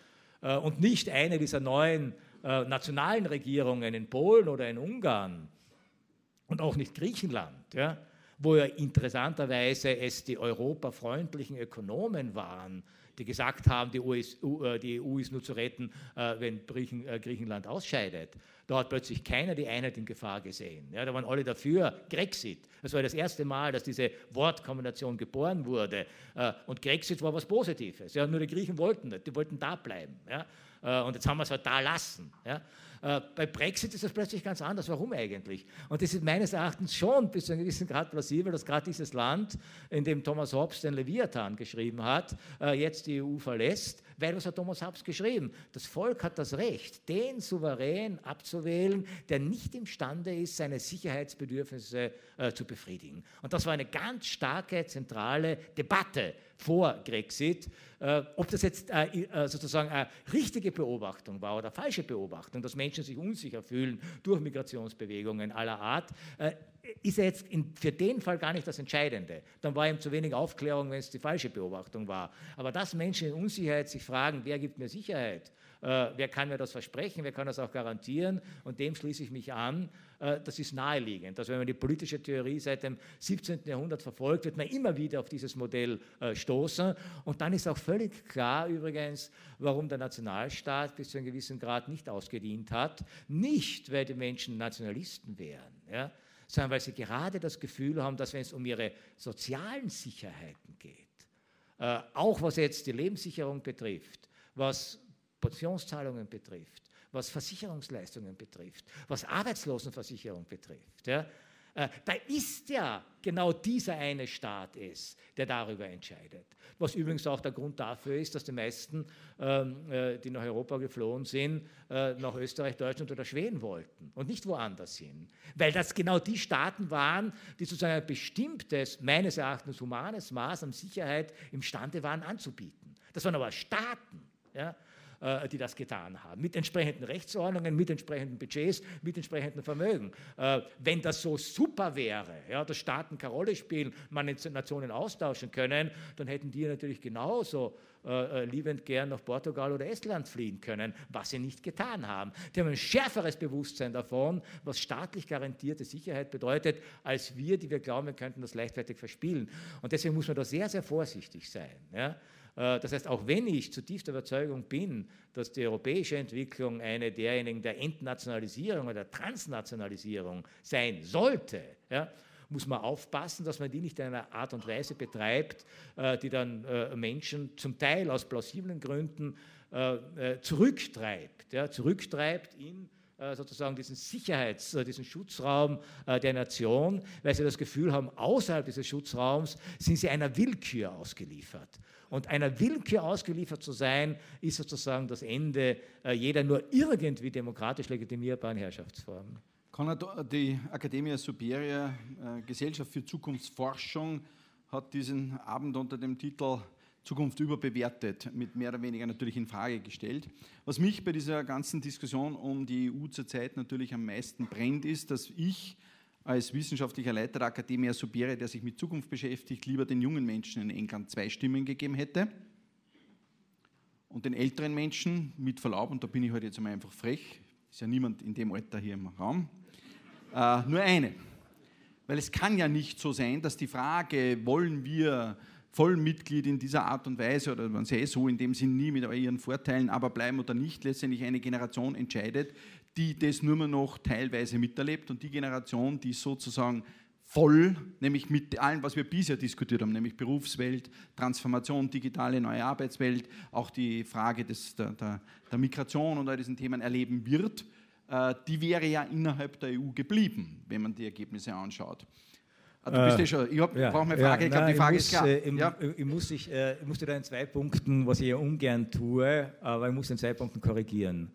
und nicht eine dieser neuen nationalen Regierungen in Polen oder in Ungarn und auch nicht Griechenland. Ja, wo ja interessanterweise es die europafreundlichen Ökonomen waren, die gesagt haben, die, US, äh, die EU ist nur zu retten, äh, wenn äh, Griechenland ausscheidet. Da hat plötzlich keiner die Einheit in Gefahr gesehen. Ja, da waren alle dafür. Grexit. Das war das erste Mal, dass diese Wortkombination geboren wurde. Und Grexit war was Positives. Ja, nur die Griechen wollten nicht. Die wollten da bleiben. Ja. Und jetzt haben wir es halt da lassen. Ja. Äh, bei Brexit ist das plötzlich ganz anders. Warum eigentlich? Und das ist meines Erachtens schon bis zu einem gewissen Grad plausibel, dass gerade dieses Land, in dem Thomas Hobbes den Leviathan geschrieben hat, äh, jetzt die EU verlässt, weil was hat Thomas Hobbes geschrieben? Das Volk hat das Recht, den Souverän abzuwählen, der nicht imstande ist, seine Sicherheitsbedürfnisse äh, zu befriedigen. Und das war eine ganz starke, zentrale Debatte vor Grexit. Äh, ob das jetzt äh, sozusagen eine richtige Beobachtung war oder falsche Beobachtung, dass Menschen sich unsicher fühlen durch Migrationsbewegungen aller Art, äh, ist jetzt in, für den Fall gar nicht das Entscheidende. Dann war ihm zu wenig Aufklärung, wenn es die falsche Beobachtung war. Aber dass Menschen in Unsicherheit sich fragen, wer gibt mir Sicherheit, äh, wer kann mir das versprechen, wer kann das auch garantieren und dem schließe ich mich an, äh, das ist naheliegend. Also wenn man die politische Theorie seit dem 17. Jahrhundert verfolgt, wird man immer wieder auf dieses Modell äh, stoßen und dann ist auch völlig klar übrigens, warum der Nationalstaat bis zu einem gewissen Grad nicht ausgedient hat. Nicht, weil die Menschen Nationalisten wären, ja, sondern weil sie gerade das Gefühl haben, dass wenn es um ihre sozialen Sicherheiten geht, äh, auch was jetzt die Lebenssicherung betrifft, was Pensionszahlungen betrifft, was Versicherungsleistungen betrifft, was Arbeitslosenversicherung betrifft, ja, äh, da ist ja genau dieser eine Staat es, der darüber entscheidet. Was übrigens auch der Grund dafür ist, dass die meisten, ähm, äh, die nach Europa geflohen sind, äh, nach Österreich, Deutschland oder Schweden wollten und nicht woanders hin. Weil das genau die Staaten waren, die sozusagen ein bestimmtes, meines Erachtens humanes Maß an Sicherheit imstande waren anzubieten. Das waren aber Staaten. Ja? Äh, die das getan haben, mit entsprechenden Rechtsordnungen, mit entsprechenden Budgets, mit entsprechendem Vermögen. Äh, wenn das so super wäre, ja, dass Staaten keine Rolle spielen, man Nationen austauschen können, dann hätten die natürlich genauso äh, liebend gern nach Portugal oder Estland fliehen können, was sie nicht getan haben. Die haben ein schärferes Bewusstsein davon, was staatlich garantierte Sicherheit bedeutet, als wir, die wir glauben, wir könnten das leichtfertig verspielen. Und deswegen muss man da sehr, sehr vorsichtig sein. Ja? Äh, das heißt, auch wenn ich zutiefst der Überzeugung bin, dass die europäische Entwicklung eine derjenigen der Entnationalisierung oder Transnationalisierung sein sollte, ja, muss man aufpassen, dass man die nicht in einer Art und Weise betreibt, äh, die dann äh, Menschen zum Teil aus plausiblen Gründen zurücktreibt, ja, zurücktreibt in sozusagen diesen Sicherheits-, diesen Schutzraum der Nation, weil sie das Gefühl haben, außerhalb dieses Schutzraums sind sie einer Willkür ausgeliefert. Und einer Willkür ausgeliefert zu sein, ist sozusagen das Ende äh, jeder nur irgendwie demokratisch legitimierbaren Herrschaftsform. Konrad, die Academia Superia äh, Gesellschaft für Zukunftsforschung hat diesen Abend unter dem Titel Zukunft überbewertet, mit mehr oder weniger natürlich in Frage gestellt. Was mich bei dieser ganzen Diskussion um die EU zurzeit natürlich am meisten brennt, ist, dass ich als wissenschaftlicher Leiter der Academia Superia, der sich mit Zukunft beschäftigt, lieber den jungen Menschen in England zwei Stimmen gegeben hätte und den älteren Menschen, mit Verlaub, und da bin ich heute halt jetzt einmal einfach frech, ist ja niemand in dem Alter hier im Raum, äh, nur eine. Weil es kann ja nicht so sein, dass die Frage, wollen wir Vollmitglied in dieser Art und Weise oder man sei so in dem Sinn nie mit ihren Vorteilen aber bleiben oder nicht, letztendlich eine Generation entscheidet, die das nur mehr noch teilweise miterlebt und die Generation, die sozusagen voll, nämlich mit allem, was wir bisher diskutiert haben, nämlich Berufswelt, Transformation, digitale neue Arbeitswelt, auch die Frage des, der, der, der Migration und all diesen Themen erleben wird, äh, die wäre ja innerhalb der EU geblieben, wenn man die Ergebnisse anschaut. Ah, du bist äh, eh schon, ich ja, brauche eine Frage, ja, ich glaube, die Frage muss, ist klar. Äh, ich, ja. ich, muss ich, äh, ich musste da in zwei Punkten, was ich ja ungern tue, aber ich muss in zwei Punkten korrigieren.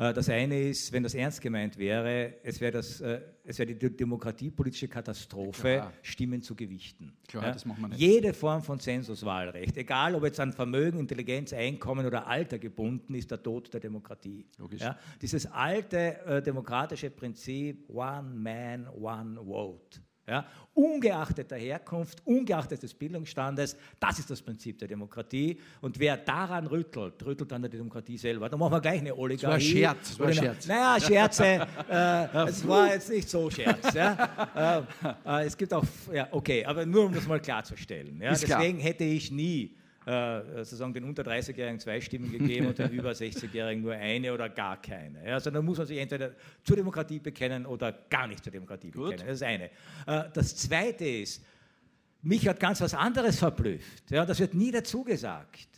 Äh, das eine ist, wenn das ernst gemeint wäre, es wäre, das, äh, es wäre die demokratiepolitische Katastrophe, Klar. Stimmen zu gewichten. Klar, ja? das machen wir nicht. Jede Form von Zensuswahlrecht, egal ob jetzt an Vermögen, Intelligenz, Einkommen oder Alter gebunden, ist der Tod der Demokratie. Logisch. Ja? Dieses alte äh, demokratische Prinzip, One Man, One Vote. Ja, ungeachtet der Herkunft, ungeachtet des Bildungsstandes, das ist das Prinzip der Demokratie. Und wer daran rüttelt, rüttelt an der Demokratie selber. Da machen wir gleich eine Oligarchie. Das war Scherz. Das war eine, Scherz. Naja, Scherze. äh, es war jetzt nicht so Scherz. Ja. Äh, äh, es gibt auch, ja, okay, aber nur um das mal klarzustellen. Ja. Deswegen hätte ich nie äh, sozusagen den unter 30-Jährigen zwei Stimmen gegeben und den über 60-Jährigen nur eine oder gar keine. Ja, also da muss man sich entweder zur Demokratie bekennen oder gar nicht zur Demokratie Gut. bekennen. Das ist eine. Äh, das zweite ist, mich hat ganz was anderes verblüfft. Ja, das wird nie dazu gesagt.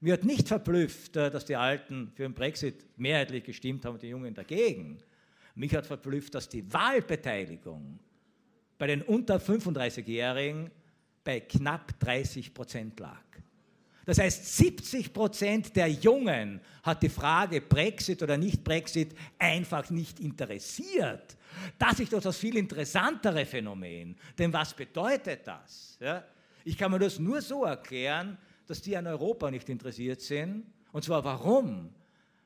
Mir hat nicht verblüfft, äh, dass die Alten für den Brexit mehrheitlich gestimmt haben und die Jungen dagegen. Mich hat verblüfft, dass die Wahlbeteiligung bei den unter 35-Jährigen bei knapp 30 Prozent lag. Das heißt, 70 Prozent der Jungen hat die Frage Brexit oder nicht Brexit einfach nicht interessiert. Das ist doch das viel interessantere Phänomen. Denn was bedeutet das? Ja? Ich kann mir das nur so erklären, dass die an Europa nicht interessiert sind. Und zwar warum?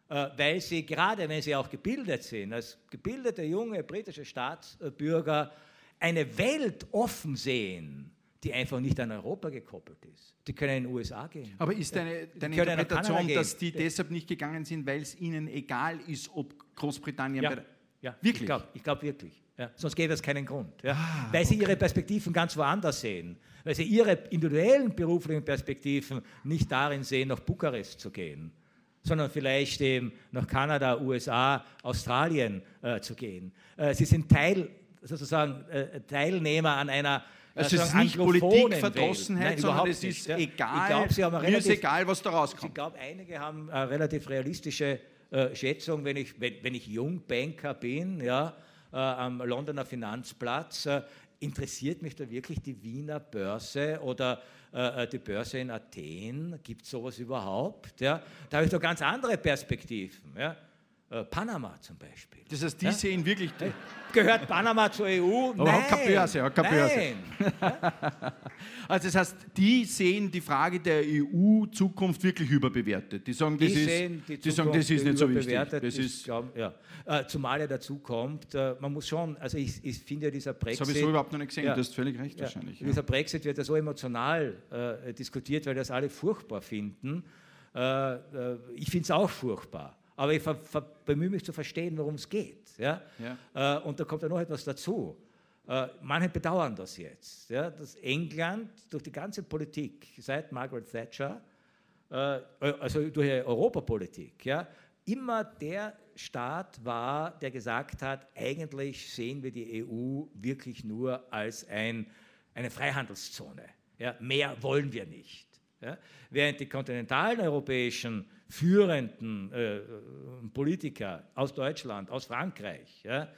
Äh, weil sie, gerade wenn sie auch gebildet sind, als gebildete junge britische Staatsbürger, eine Welt offen sehen, die einfach nicht an Europa gekoppelt ist. Die können in den USA gehen. Aber ist deine, deine Interpretation, dass die deshalb nicht gegangen sind, weil es ihnen egal ist, ob Großbritannien... Ja, ja wirklich? Ich glaube glaub wirklich. Ja, sonst gäbe es keinen Grund. Ja. Ah, weil sie ihre Perspektiven ganz woanders sehen. Weil sie ihre individuellen beruflichen Perspektiven nicht darin sehen, nach Bukarest zu gehen, sondern vielleicht eben nach Kanada, USA, Australien äh, zu gehen. Äh, sie sind Teil, sozusagen äh, Teilnehmer an einer es ist nicht Politikverdrossenheit, sondern es ist ja. egal, glaub, Sie haben relativ, mir ist egal, was da rauskommt. Ich glaube, einige haben eine relativ realistische äh, Schätzung, wenn ich, wenn, wenn ich Jungbanker bin, ja, äh, am Londoner Finanzplatz, äh, interessiert mich da wirklich die Wiener Börse oder äh, äh, die Börse in Athen? Gibt es sowas überhaupt? Ja? Da habe ich doch ganz andere Perspektiven. Ja? Äh, Panama zum Beispiel. Das heißt, die ja? sehen wirklich. Gehört Panama zur EU? Aber Nein. Keine Börse, keine Börse. also das heißt, die sehen die Frage der EU-Zukunft wirklich überbewertet. Die sagen, das, die ist, die die sagen, das ist nicht so wichtig. Das ist glaub, ja. Äh, zumal ja dazu kommt, äh, man muss schon, also ich, ich finde ja dieser Brexit. Das habe ich so überhaupt noch nicht gesehen, ja, du hast völlig recht ja, wahrscheinlich. Dieser Brexit wird ja so emotional äh, diskutiert, weil das alle furchtbar finden. Ich finde es auch furchtbar aber ich bemühe mich zu verstehen, worum es geht. Ja? ja. Äh, und da kommt ja noch etwas dazu. Äh, manche bedauern das jetzt, ja, dass England durch die ganze Politik seit Margaret Thatcher, äh, also durch die Europapolitik, ja, immer der Staat war, der gesagt hat, eigentlich sehen wir die EU wirklich nur als ein, eine Freihandelszone. Ja, mehr wollen wir nicht. Ja, während die kontinentalen europäischen führenden äh, Politiker aus Deutschland, aus Frankreich, ja,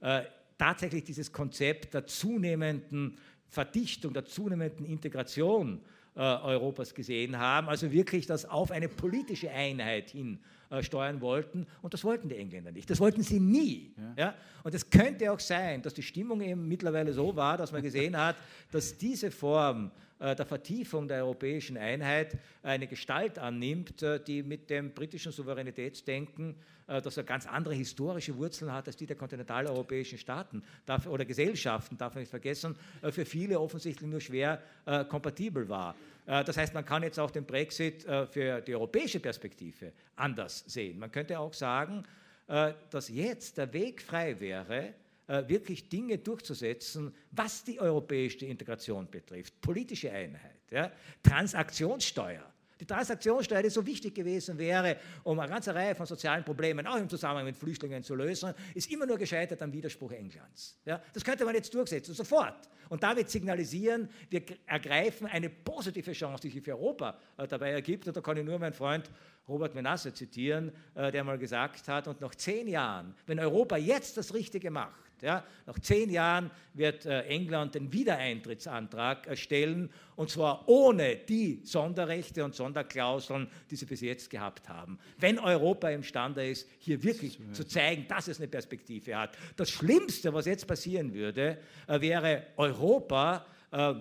äh, tatsächlich dieses Konzept der zunehmenden Verdichtung, der zunehmenden Integration Europas gesehen haben, also wirklich das auf eine politische Einheit hin äh, steuern wollten. Und das wollten die Engländer nicht. Das wollten sie nie. Ja. ja. Und es könnte auch sein, dass die Stimmung eben mittlerweile so war, dass man gesehen hat, dass diese Form äh, der Vertiefung der europäischen Einheit eine Gestalt annimmt, äh, die mit dem britischen Souveränitätsdenken, das er ganz andere historische Wurzeln hat als die der kontinentaleuropäischen Staaten oder Gesellschaften, darf man nicht vergessen, für viele offensichtlich nur schwer kompatibel war. Äh, das heißt, man kann jetzt auch den Brexit äh, für die europäische Perspektive anders sehen. Man könnte auch sagen, äh, dass jetzt der Weg frei wäre, wirklich Dinge durchzusetzen, was die europäische Integration betrifft. Politische Einheit, ja, Transaktionssteuer, die Transaktionssteuer, die so wichtig gewesen wäre, um eine ganze Reihe von sozialen Problemen, auch im Zusammenhang mit Flüchtlingen zu lösen, ist immer nur gescheitert am Widerspruch Englands. Ja, das könnte man jetzt durchsetzen, sofort. Und damit signalisieren, wir ergreifen eine positive Chance, die sich für Europa äh, dabei ergibt. Und da kann ich nur meinen Freund Robert Menasse zitieren, äh, der mal gesagt hat, und nach zehn Jahren, wenn Europa jetzt das Richtige macht, ja, nach zehn Jahren wird äh, England den Wiedereintrittsantrag erstellen und zwar ohne die Sonderrechte und Sonderklauseln, die sie bis jetzt gehabt haben. Wenn Europa imstande ist, hier wirklich zu zeigen, dass es eine Perspektive hat. Das Schlimmste, was jetzt passieren würde, äh, wäre Europa äh,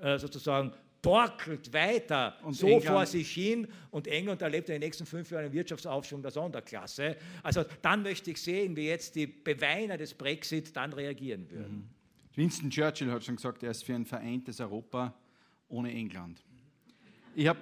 äh sozusagen torkelt weiter und so England. vor sich hin und England erlebt in den nächsten fünf Jahren einen Wirtschaftsaufschwung der Sonderklasse. Also dann möchte ich sehen, wie jetzt die Beweiner des Brexit dann reagieren würden. Mhm. Winston Churchill hat schon gesagt, er ist für ein vereintes Europa ohne England. Ich habe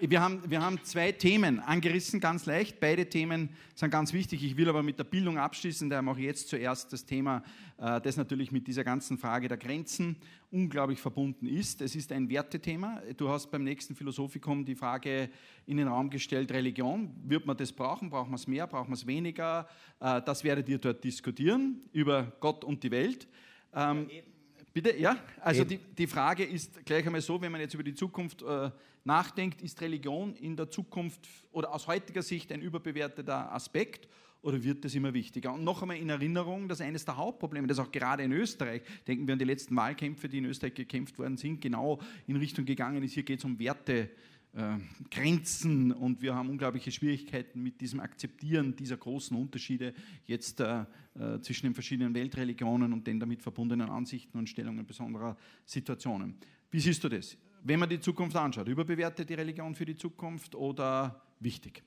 wir haben, wir haben zwei Themen angerissen, ganz leicht. Beide Themen sind ganz wichtig. Ich will aber mit der Bildung abschließen. Daher mache ich jetzt zuerst das Thema, äh, das natürlich mit dieser ganzen Frage der Grenzen unglaublich verbunden ist. Es ist ein Wertethema. Du hast beim nächsten Philosophikum die Frage in den Raum gestellt, Religion. Wird man das brauchen? Braucht man es mehr? Braucht man es weniger? Äh, das werdet ihr dort diskutieren über Gott und die Welt. Ähm, bitte, ja? Also die, die Frage ist gleich einmal so, wenn man jetzt über die Zukunft äh, nachdenkt, ist Religion in der Zukunft oder aus heutiger Sicht ein überbewerteter Aspekt oder wird das immer wichtiger? Und noch einmal in Erinnerung, dass eines der Hauptprobleme, das auch gerade in Österreich, denken wir an die letzten Wahlkämpfe, die in Österreich gekämpft worden sind, genau in Richtung gegangen ist. Hier geht es um Werte. Äh, Grenzen und wir haben unglaubliche Schwierigkeiten mit diesem Akzeptieren dieser großen Unterschiede jetzt äh, äh, zwischen den verschiedenen Weltreligionen und den damit verbundenen Ansichten und Stellungen besonderer Situationen. Wie siehst du das? wenn man die Zukunft anschaut, überbewertet die Religion für die Zukunft oder wichtig?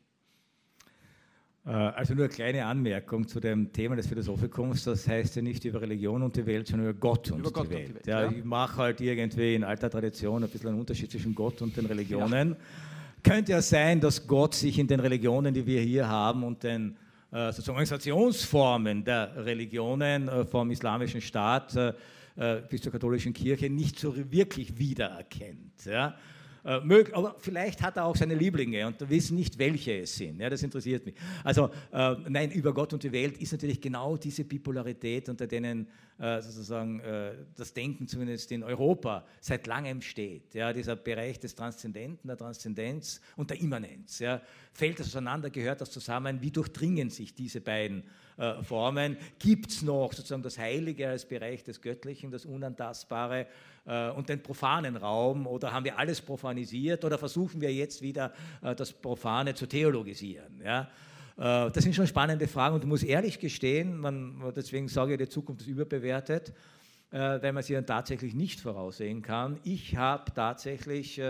Äh, also nur eine kleine Anmerkung zu dem Thema des Philosophikums. Das heißt ja nicht über Religion und die Welt, sondern über Gott und, über die, Gott Welt. Und die Welt. Ja, ja. Ich mache halt irgendwie in alter Tradition ein bisschen einen Unterschied zwischen Gott und den Religionen. Ja. Könnte ja sein, dass Gott sich in den Religionen, die wir hier haben und den sozusagen Organisationsformen der Religionen äh, vom islamischen Staat äh, äh, bis zur katholischen Kirche nicht so wirklich wiedererkennt. Ja? Äh, aber vielleicht hat er auch seine Lieblinge und wir wissen nicht, welche es sind. Ja, das interessiert mich. Also, äh, nein, über Gott und die Welt ist natürlich genau diese Bipolarität, unter denen äh, sozusagen äh, das Denken zumindest in Europa seit langem steht. Ja, dieser Bereich des Transzendenten, der Transzendenz und der Immanenz. Ja, fällt das auseinander, gehört das zusammen? Wie durchdringen sich diese beiden äh, Formen. Gibt es noch sozusagen das Heilige als Bereich des Göttlichen, das Unantastbare äh, und den profanen Raum? Oder haben wir alles profanisiert? Oder versuchen wir jetzt wieder äh, das Profane zu theologisieren? Ja? Das sind schon spannende Fragen und ich muss ehrlich gestehen, man, deswegen sage ich, die Zukunft ist überbewertet, weil man sie dann tatsächlich nicht voraussehen kann. Ich habe tatsächlich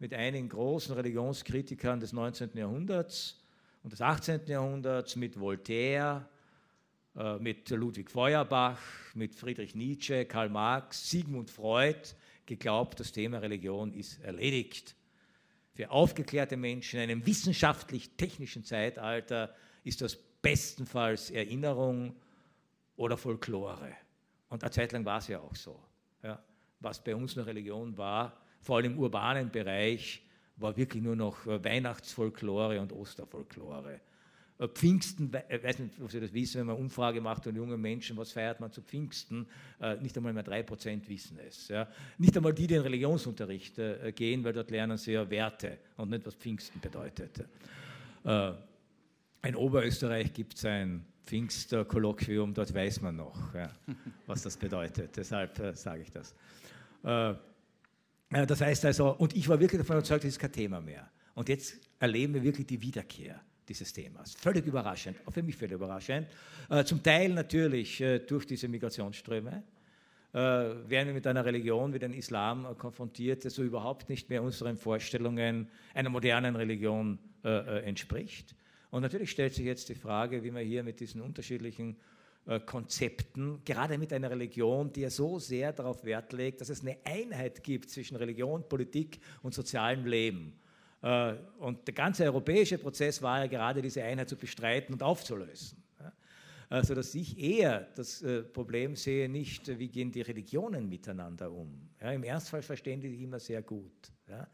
mit einigen großen Religionskritikern des 19. Jahrhunderts und des 18. Jahrhunderts, mit Voltaire, äh, mit Ludwig Feuerbach, mit Friedrich Nietzsche, Karl Marx, Sigmund Freud geglaubt, das Thema Religion ist erledigt. Für aufgeklärte Menschen in einem wissenschaftlich-technischen Zeitalter ist das bestenfalls Erinnerung oder Folklore. Und eine Zeit lang war es ja auch so. Ja. Was bei uns eine Religion war, vor allem im urbanen Bereich, war wirklich nur noch Weihnachtsfolklore und Osterfolklore. Äh, Pfingsten, ich äh, weiß nicht, ob Sie das wissen, wenn man Umfrage macht und junge Menschen, was feiert man zu Pfingsten, äh, nicht einmal mehr drei Prozent wissen es. Nicht einmal die, die in Religionsunterricht gehen, weil dort lernen sie ja Werte und nicht, was Pfingsten bedeutet. In Oberösterreich gibt es ein Pfingstkolloquium, dort weiß man noch, was das bedeutet. Deshalb sage ich das. das heißt also, und ich war wirklich davon überzeugt, das ist kein Thema mehr. Und jetzt erleben wir wirklich die Wiederkehr dieses Themas. Völlig überraschend, auch für mich völlig überraschend. Äh, zum Teil natürlich äh, durch diese Migrationsströme. Äh, werden wir mit einer Religion wie den Islam konfrontiert, der so überhaupt nicht mehr unseren Vorstellungen einer modernen Religion entspricht. Und natürlich stellt sich jetzt die Frage, wie man hier mit diesen unterschiedlichen Konzepten, gerade mit einer Religion, die ja so sehr darauf Wert legt, dass es eine Einheit gibt zwischen Religion, Politik und sozialem Leben, und der ganze europäische Prozess war ja gerade diese Einheit zu bestreiten und aufzulösen. Also dass ich eher das äh, Problem sehe, nicht, wie gehen die Religionen miteinander um. Ja, Im Ernstfall verstehen die sich immer sehr gut. Ja?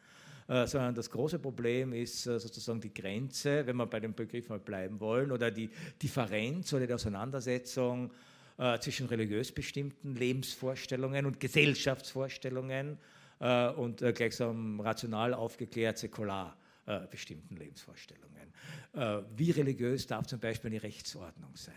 Äh, sondern das große Problem ist sozusagen die Grenze, wenn wir bei dem Begriff mal bleiben wollen, oder die Differenz oder die Auseinandersetzung zwischen religiös bestimmten Lebensvorstellungen und Gesellschaftsvorstellungen äh, und äh, gleichsam rational aufgeklärt, säkular äh, bestimmten Lebensvorstellungen. wie religiös darf zum Beispiel eine Rechtsordnung sein?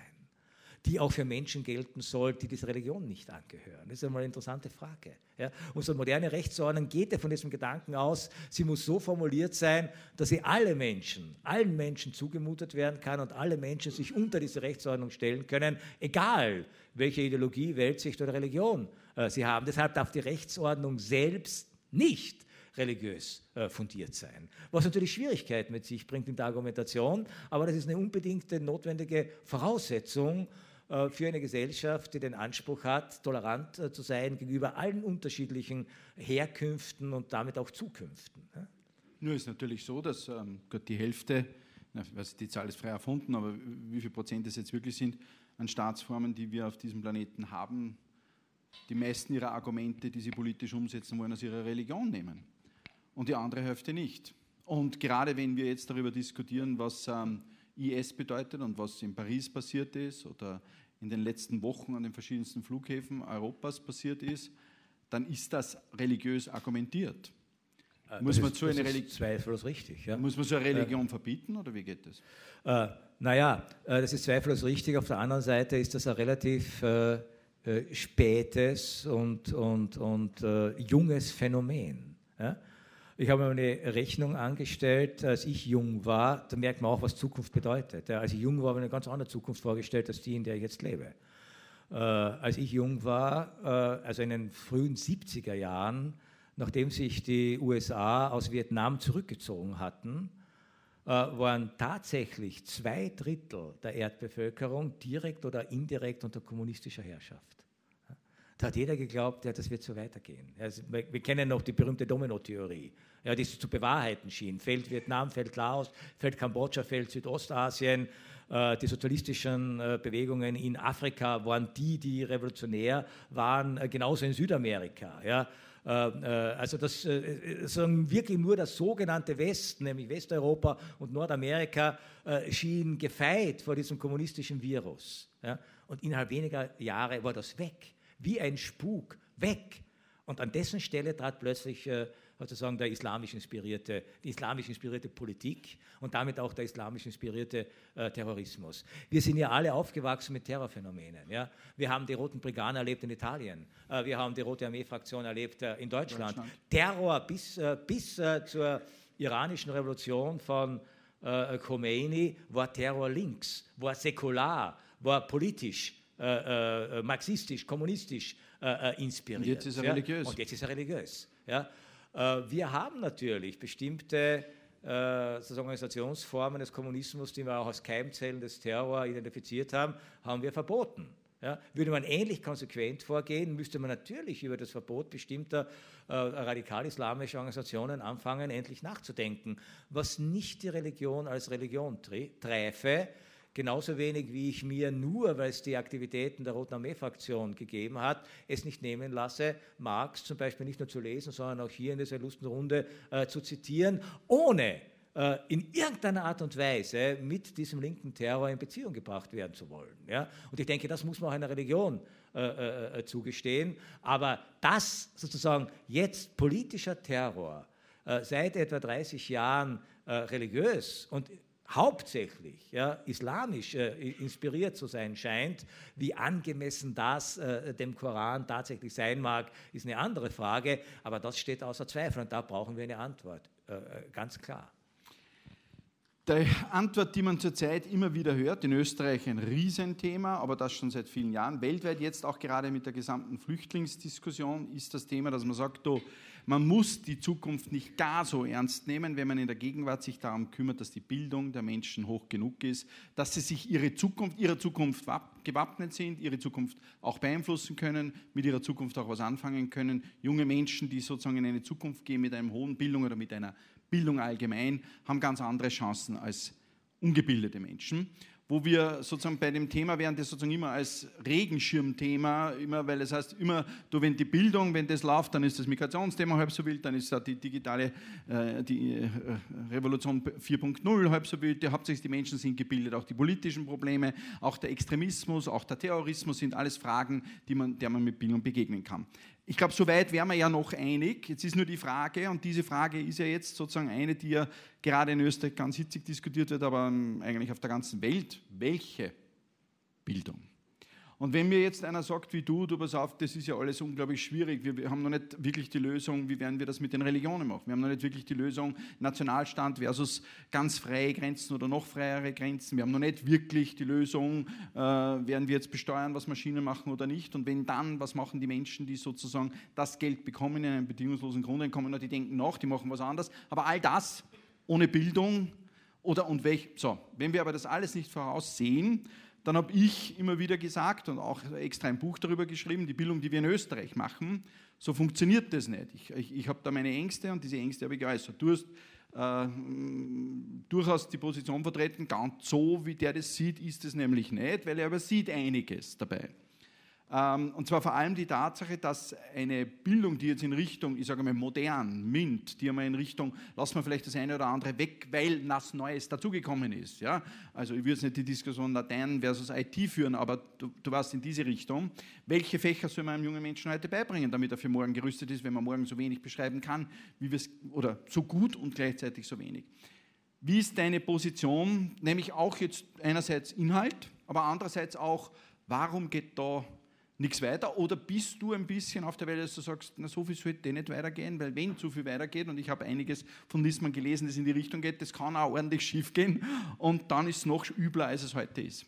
die auch für Menschen gelten soll, die dieser Religion nicht angehören? Das ist einmal eine interessante Frage. Ja? Unsere moderne Rechtsordnung geht ja von diesem Gedanken aus, sie muss so formuliert sein, dass sie alle Menschen, allen Menschen zugemutet werden kann und alle Menschen sich unter diese Rechtsordnung stellen können, egal welche Ideologie, Weltsicht oder Religion äh, sie haben. Deshalb darf die Rechtsordnung selbst nicht religiös äh, fundiert sein. Was natürlich Schwierigkeiten mit sich bringt in der Argumentation, aber das ist eine unbedingte notwendige Voraussetzung äh, für eine Gesellschaft, die den Anspruch hat, tolerant äh, zu sein gegenüber allen unterschiedlichen Herkünften und damit auch Zukünften. Ja? Nur ist natürlich so, dass ähm, die Hälfte, ich weiß, die Zahl ist frei erfunden, aber wie viel Prozent es jetzt wirklich sind, an Staatsformen, die wir auf diesem Planeten haben, die meisten ihrer Argumente, die sie politisch umsetzen wollen, aus ihrer Religion nehmen und die andere Hälfte nicht. Und gerade wenn wir jetzt darüber diskutieren, was ähm, IS bedeutet und was in Paris passiert ist oder in den letzten Wochen an den verschiedensten Flughäfen Europas passiert ist, dann ist das religiös argumentiert. Äh, muss man ist, so eine Religion zweifellos richtig. Ja. Muss man so eine Religion äh, verbieten oder wie geht das? Äh, naja, äh, das ist zweifellos richtig. Auf der anderen Seite ist das ein relativ äh, spätes und, und, und äh, junges Phänomen. Ja? Ich habe mir eine Rechnung angestellt, als ich jung war, da merkt man auch, was Zukunft bedeutet. Ja, als ich jung war, habe ich eine ganz andere Zukunft vorgestellt, als die, in der ich jetzt lebe. Äh, als ich jung war, äh, also in den frühen 70er Jahren, nachdem sich die USA aus Vietnam zurückgezogen hatten, waren tatsächlich zwei Drittel der Erdbevölkerung direkt oder indirekt unter kommunistischer Herrschaft. Da hat jeder geglaubt, ja, das wird so weitergehen. Also, wir, kennen noch die berühmte Domino-Theorie, ja, die zu bewahrheiten schien. Fällt Vietnam, fällt Laos, fällt Kambodscha, fällt Südostasien. Äh, die sozialistischen äh, Bewegungen in Afrika waren die, die revolutionär waren, äh, genauso in Südamerika. Ja. Ähm, äh, also das äh, wirklich nur das sogenannte Westen, nämlich Westeuropa und Nordamerika, äh, schien gefeit vor diesem kommunistischen Virus. Und innerhalb weniger Jahre war das weg, wie ein Spuk, weg. Und an dessen Stelle trat plötzlich sozusagen der islamisch inspirierte, die islamisch inspirierte Politik und damit auch der islamisch inspirierte äh, Terrorismus. Wir sind ja alle aufgewachsen mit Terrorphänomenen. Ja? Wir haben die Roten Brigaden erlebt in Italien. Äh, wir haben die Rote Armee-Fraktion erlebt äh, in Deutschland. Deutschland. Terror bis, äh, bis äh, zur iranischen Revolution von äh, Khomeini war Terror links, war säkular, war politisch. marxistisch, kommunistisch inspiriert. Und jetzt ist er ja? religiös. Und jetzt ist er religiös. Ja? Äh, wir haben natürlich bestimmte äh, Organisationsformen des Kommunismus, die wir auch als Keimzellen des Terror identifiziert haben, haben wir verboten. Ja, würde man ähnlich konsequent vorgehen, müsste man natürlich über das Verbot bestimmter äh, radikal-islamischer Organisationen anfangen, endlich nachzudenken, was nicht die Religion als Religion träfe, Genauso wenig wie ich mir nur, weil es die Aktivitäten der Roten Armee-Fraktion gegeben hat, es nicht nehmen lasse, Marx zum Beispiel nicht nur zu lesen, sondern auch hier in dieser illusten Runde äh, zu zitieren, ohne äh, in irgendeiner Art und Weise mit diesem linken Terror in Beziehung gebracht werden zu wollen. Ja? Und ich denke, das muss man auch einer Religion äh, äh, äh zugestehen. Aber dass sozusagen jetzt politischer Terror äh, seit etwa 30 Jahren religiös und hauptsächlich ja, islamisch äh, inspiriert zu sein scheint. Wie angemessen das äh, dem Koran tatsächlich sein mag, ist eine andere Frage, aber das steht außer Zweifel und da brauchen wir eine Antwort, äh, äh ganz klar. Die Antwort, die man zurzeit immer wieder hört, in Österreich ein Riesenthema, aber das schon seit vielen Jahren, weltweit jetzt auch gerade mit der gesamten Flüchtlingsdiskussion, ist das Thema, dass man sagt, oh, man muss die Zukunft nicht gar so ernst nehmen, wenn man in der Gegenwart sich darum kümmert, dass die Bildung der Menschen hoch genug ist, dass sie sich ihre Zukunft, ihrer Zukunft gewappnet sind, ihre Zukunft auch beeinflussen können, mit ihrer Zukunft auch was anfangen können. Junge Menschen, die sozusagen in eine Zukunft gehen mit einer hohen Bildung oder mit einer Bildung allgemein, haben ganz andere Chancen als ungebildete Menschen wo wir sozusagen bei dem Thema wären, das sozusagen immer als Regenschirmthema, immer, weil es heißt, immer, du, wenn die Bildung, wenn das läuft, dann ist das Migrationsthema halb so wild, dann ist da die digitale äh, die, äh, Revolution 4.0 halb so wild, hauptsächlich die Menschen sind gebildet, auch die politischen Probleme, auch der Extremismus, auch der Terrorismus sind alles Fragen, die man, der man mit Bildung begegnen kann. Ich glaube, soweit wären wir ja noch einig. Jetzt ist nur die Frage, und diese Frage ist ja jetzt sozusagen eine, die ja gerade in Österreich ganz hitzig diskutiert wird, aber eigentlich auf der ganzen Welt. Welche Bildung? Und wenn mir jetzt einer sagt, wie du, du pass auf, das ist ja alles unglaublich schwierig, wir, haben noch nicht wirklich die Lösung, wie werden wir das mit den Religionen machen? Wir haben noch nicht wirklich die Lösung Nationalstand versus ganz freie Grenzen oder noch freiere Grenzen. Wir haben noch nicht wirklich die Lösung, äh, werden wir jetzt besteuern, was Maschinen machen oder nicht? Und wenn dann, was machen die Menschen, die sozusagen das Geld bekommen in einem bedingungslosen Grundeinkommen, die denken nach, die machen was anderes. Aber all das ohne Bildung oder und welch, so, wenn wir aber das alles nicht voraussehen, dann habe ich immer wieder gesagt und auch extra ein Buch darüber geschrieben, die Bildung, die wir in Österreich machen, so funktioniert das nicht. Ich, ich, ich habe da meine Ängste und diese Ängste habe ich geäußert. Du hast äh, durchaus die Position vertreten, ganz so, wie der das sieht, ist es nämlich nicht, weil er aber sieht einiges dabei. Ähm, und zwar vor allem die Tatsache, dass eine Bildung, die jetzt in Richtung, ich sage mal modern, MINT, die einmal in Richtung, lassen wir vielleicht das eine oder andere weg, weil was Neues dazugekommen ist. Ja? Also ich würde jetzt nicht die Diskussion Latein versus IT führen, aber du, du warst in diese Richtung. Welche Fächer soll man einem jungen Menschen heute beibringen, damit er für morgen gerüstet ist, wenn man morgen so wenig beschreiben kann, wie wir es, oder so gut und gleichzeitig so wenig? Wie ist deine Position, nämlich auch jetzt einerseits Inhalt, aber andererseits auch, warum geht da nichts weiter? Oder bist du ein bisschen auf der Welt, dass du sagst, na, so viel sollte eh nicht weitergehen, weil wenn zu viel weitergeht, und ich habe einiges von Nisman gelesen, das in die Richtung geht, das kann auch ordentlich schief gehen und dann ist es noch übler, als es heute ist.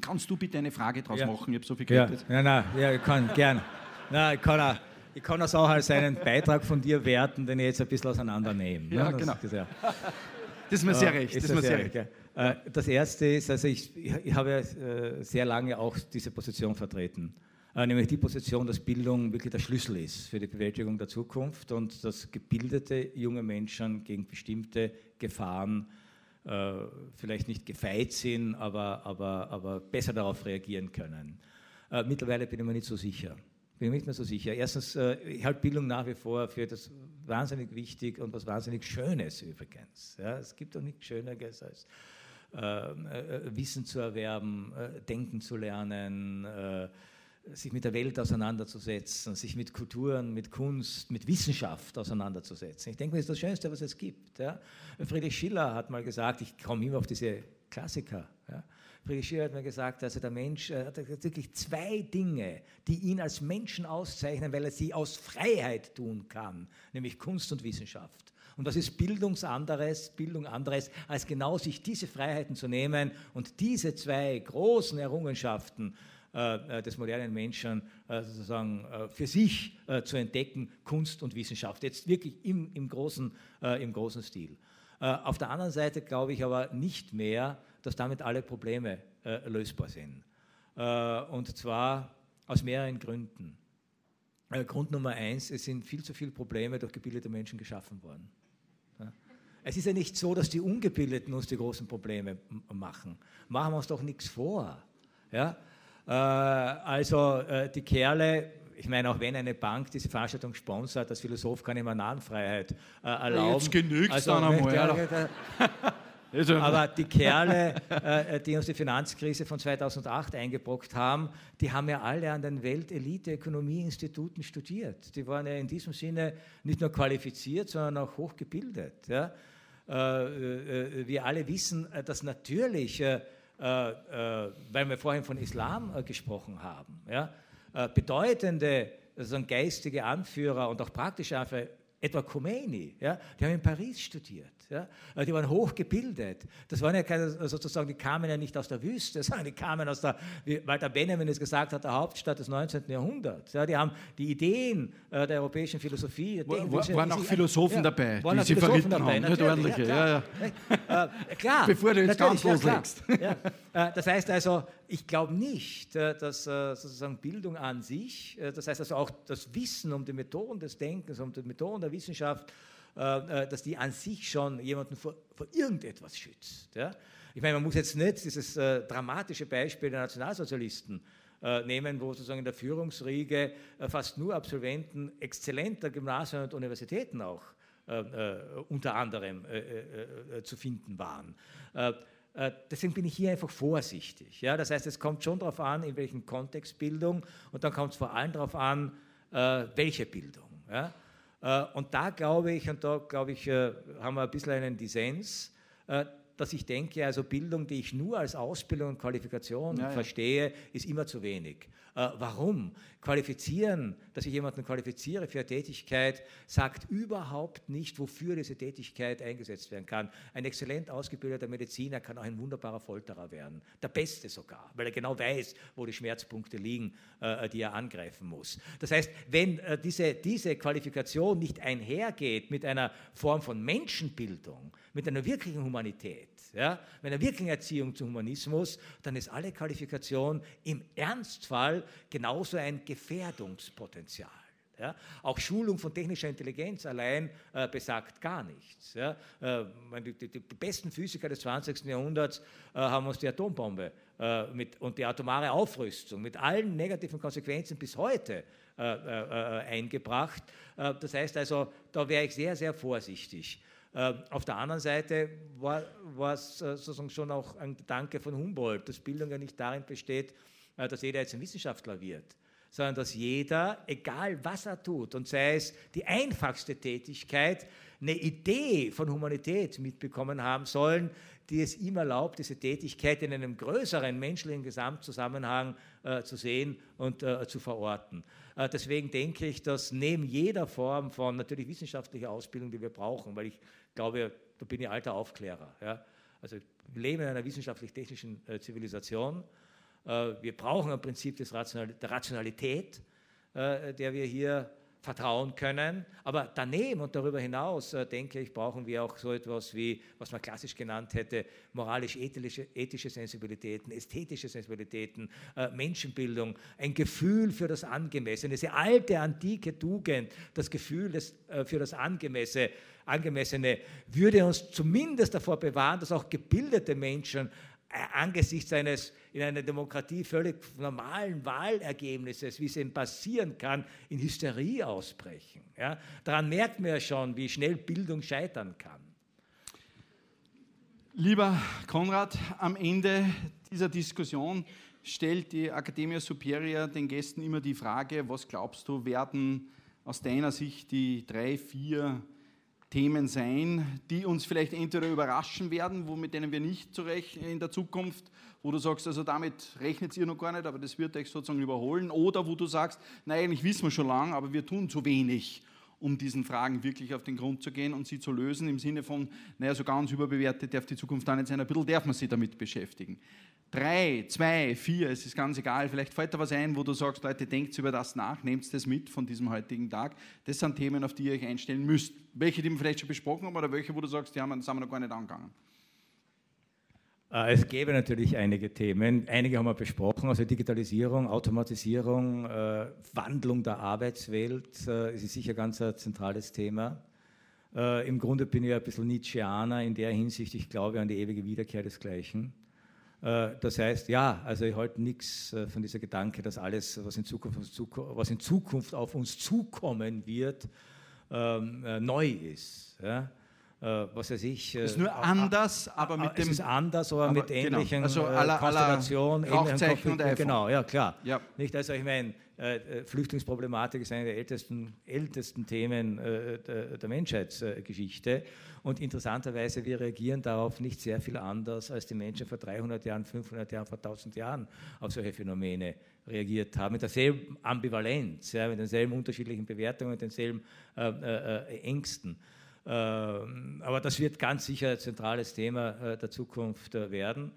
Kannst du bitte eine Frage draus ja. machen? Ich habe so viel Geld. Ja, ja, nein, ja, ich kann gern. Nein, ich kann auch. Ich kann das auch als einen Beitrag von dir werten, den ich jetzt ein bisschen auseinandernehmen. Ja, ne? genau. Das, ja. das ist mir sehr recht. Das, ist mir sehr recht. recht. Äh, das erste ist, also ich, ich habe äh, sehr lange auch diese Position vertreten, äh, nämlich die Position, dass Bildung wirklich der Schlüssel ist für die Bewältigung der Zukunft und dass gebildete junge Menschen gegen bestimmte Gefahren vielleicht nicht gefeit sind, aber, aber, aber besser darauf reagieren können. Mittlerweile bin ich mir nicht so sicher. Bin ich nicht mehr so sicher. Erstens, ich halte Bildung nach wie vor für das wahnsinnig wichtig und was wahnsinnig Schönes übrigens. Ja, es gibt doch nichts Schöneres als Wissen zu erwerben, äh, denken zu lernen, äh, sich mit der Welt auseinanderzusetzen, sich mit Kulturen, mit Kunst, mit Wissenschaft auseinanderzusetzen. Ich denke, das ist das Schönste, was es gibt. Ja. Friedrich Schiller hat mal gesagt, ich komme immer auf diese Klassiker. Ja. Friedrich Schiller hat mir gesagt, also der Mensch hat wirklich zwei Dinge, die ihn als Menschen auszeichnen, weil er sie aus Freiheit tun kann, nämlich Kunst und Wissenschaft. Und was ist Bildungsanderes, Bildung anderes, als genau sich diese Freiheiten zu nehmen und diese zwei großen Errungenschaften äh, äh des modernen Menschen äh, sozusagen äh, für sich äh, zu entdecken, Kunst und Wissenschaft. Jetzt wirklich im, im, großen, äh, im großen Stil. auf der anderen Seite glaube ich aber nicht mehr, dass damit alle Probleme lösbar sind. und zwar aus mehreren Gründen. Grund Nummer eins, es sind viel zu viele Probleme durch gebildete Menschen geschaffen worden. Es ist ja nicht so, dass die Ungebildeten uns die großen Probleme machen. Machen wir uns doch nichts vor. Ja? Äh, also äh, die Kerle, ich meine, auch wenn eine Bank diese Veranstaltung sponsert, als Philosoph kann ich mir Nahenfreiheit äh, erlauben. Jetzt genügt also, dann einmal. Aber die Kerle, äh, die uns die Finanzkrise von 2008 eingebrockt haben, die haben ja alle an den Weltelite-Ökonomie-Instituten studiert. Die waren ja in diesem Sinne nicht nur qualifiziert, sondern auch hochgebildet. Ja? Wir alle wissen, dass natürlich, weil wir vorhin von Islam gesprochen haben, bedeutende geistige Anführer und auch praktische Anführer, etwa Khomeini, die haben in Paris studiert. Ja? Äh, die waren hochgebildet. Das waren ja keine, sozusagen, die kamen ja nicht aus der Wüste, sondern die kamen aus der, wie Walter Benjamin es gesagt hat, der Hauptstadt des 19. Jahrhunderts. Ja, die haben die Ideen äh, der europäischen Philosophie. War, war, waren auch Philosophen dabei, die sie dabei, haben, nicht ordentliche. Ja, ja. Äh, klar. Bevor du jetzt ganz loslegst. Äh, das heißt also, ich glaube nicht, äh, dass äh, sozusagen Bildung an sich, das heißt also auch das Wissen um die Methoden des Denkens, um die Methoden der Wissenschaft, äh, äh, dass die an sich schon jemanden vor, vor irgendetwas schützt. Ja? Ich meine, man muss jetzt nicht dieses äh, dramatische Beispiel der Nationalsozialisten äh, nehmen, wo sozusagen in der Führungsriege äh, fast nur Absolventen exzellenter Gymnasien und Universitäten auch äh, unter anderem zu finden waren. Deswegen bin ich hier einfach vorsichtig. Ja? Das heißt, es kommt schon darauf an, in welchem Kontext Bildung und dann kommt es vor allem darauf an, welche Bildung. Ja? Äh, und da glaube ich, und da glaube ich, äh, haben wir ein bisschen einen Dissens, äh, dass ich denke, also Bildung, die ich nur als Ausbildung und Qualifikation ja. verstehe, ist immer zu wenig. Äh, warum? Qualifizieren, dass ich jemanden qualifiziere für eine Tätigkeit, sagt überhaupt nicht, wofür diese Tätigkeit eingesetzt werden kann. Ein exzellent ausgebildeter Mediziner kann auch ein wunderbarer Folterer werden. Der Beste sogar, weil er genau weiß, wo die Schmerzpunkte liegen, äh, die er angreifen muss. Das heißt, wenn äh, diese, diese Qualifikation nicht einhergeht mit einer Form von Menschenbildung, mit einer wirklichen Humanität, ja, mit einer wirklichen Erziehung zum Humanismus, dann ist alle Qualifikation im Ernstfall genauso ein Gefährdungspotenzial. Ja? Auch Schulung von technischer Intelligenz allein äh, besagt gar nichts. Ja? Äh, die, die, die, besten Physiker des 20. Jahrhunderts äh, haben uns die Atombombe äh, mit, und die atomare Aufrüstung mit allen negativen Konsequenzen bis heute äh, äh, eingebracht. das heißt also, da wäre ich sehr, sehr vorsichtig. Auf der anderen Seite war, war es sozusagen schon auch ein Gedanke von Humboldt, dass Bildung ja nicht darin besteht, dass jeder jetzt ein Wissenschaftler wird, sondern dass jeder, egal was er tut, und sei es die einfachste Tätigkeit, eine Idee von Humanität mitbekommen haben sollen, die es ihm erlaubt, diese Tätigkeit in einem größeren menschlichen Gesamtzusammenhang äh, zu sehen und äh, zu verorten. Äh, deswegen denke ich, dass neben jeder Form von natürlich wissenschaftlicher Ausbildung, die wir brauchen, weil ich glaube, da bin ich alter Aufklärer. Ja? Also wir leben in einer wissenschaftlich-technischen äh, Zivilisation äh, wir brauchen ein Prinzip des Rational der Rationalität, der wir hier vertrauen können. Aber daneben und darüber hinaus, äh, denke ich, brauchen wir auch so etwas wie, was man klassisch genannt hätte, moralisch-ethische ethische Sensibilitäten, ästhetische Sensibilitäten, Menschenbildung, ein Gefühl für das Angemessene, diese alte, antike Tugend, das Gefühl des, für das Angemessene, Angemessene würde uns zumindest davor bewahren, dass auch gebildete Menschen angesichts eines in einer Demokratie völlig normalen Wahlergebnisses, wie es eben passieren kann, in Hysterie ausbrechen. Ja? Daran merkt man ja schon, wie schnell Bildung scheitern kann. Lieber Konrad, am Ende dieser Diskussion stellt die Academia Superior den Gästen immer die Frage, was glaubst du, werden aus deiner Sicht die drei, vier Themen sein, die uns vielleicht entweder überraschen werden, wo, mit denen wir nicht zurecht in der Zukunft, wo du sagst, also damit rechnet ihr noch gar nicht, aber das wird euch sozusagen überholen, oder wo du sagst, nein, eigentlich wissen wir schon lange, aber wir tun zu wenig, um diesen Fragen wirklich auf den Grund zu gehen und sie zu lösen, im Sinne von, naja, so ganz überbewertet darf die Zukunft auch nicht sein, ein bisschen darf man sich damit beschäftigen drei, zwei, vier, es ist ganz egal, vielleicht fällt da was ein, wo du sagst, Leute, denkt über das nach, nehmt das mit von diesem heutigen Tag. Das sind Themen, auf die ihr euch einstellen müsst. Welche, die wir vielleicht schon besprochen haben oder welche, wo du sagst, die haben, haben wir noch gar nicht angegangen? Äh, es gäbe natürlich einige Themen. Einige haben wir besprochen, also Digitalisierung, Automatisierung, äh, Wandlung der Arbeitswelt äh, ist sicher ganz ein zentrales Thema. Äh, Im Grunde bin ich ein bisschen Nietzscheaner in der Hinsicht, ich glaube an die ewige Wiederkehr desgleichen. Das heißt, ja, also ich halte nichts von dieser Gedanke, dass alles, was in Zukunft, was in Zukunft auf uns zukommen wird, ähm, äh, neu ist. Was weiß ich. Es ist nur anders, aber mit dem. Es ist anders, aber, aber mit genau. ähnlichen also aller, Konstellationen. Rauchzeichen und iPhone. Genau, ja klar. Ja. Nicht, also ich meine, Flüchtlingsproblematik ist eine der ältesten, ältesten Themen der, der Menschheitsgeschichte. Und interessanterweise, wir reagieren darauf nicht sehr viel anders, als die Menschen vor 300 Jahren, 500 Jahren, vor 1000 Jahren auf solche Phänomene reagiert haben. Mit derselben Ambivalenz, ja, mit denselben unterschiedlichen Bewertungen, mit denselben äh, äh, Ängsten. Ähm, aber das wird ganz sicher ein zentrales Thema äh, der Zukunft äh, werden.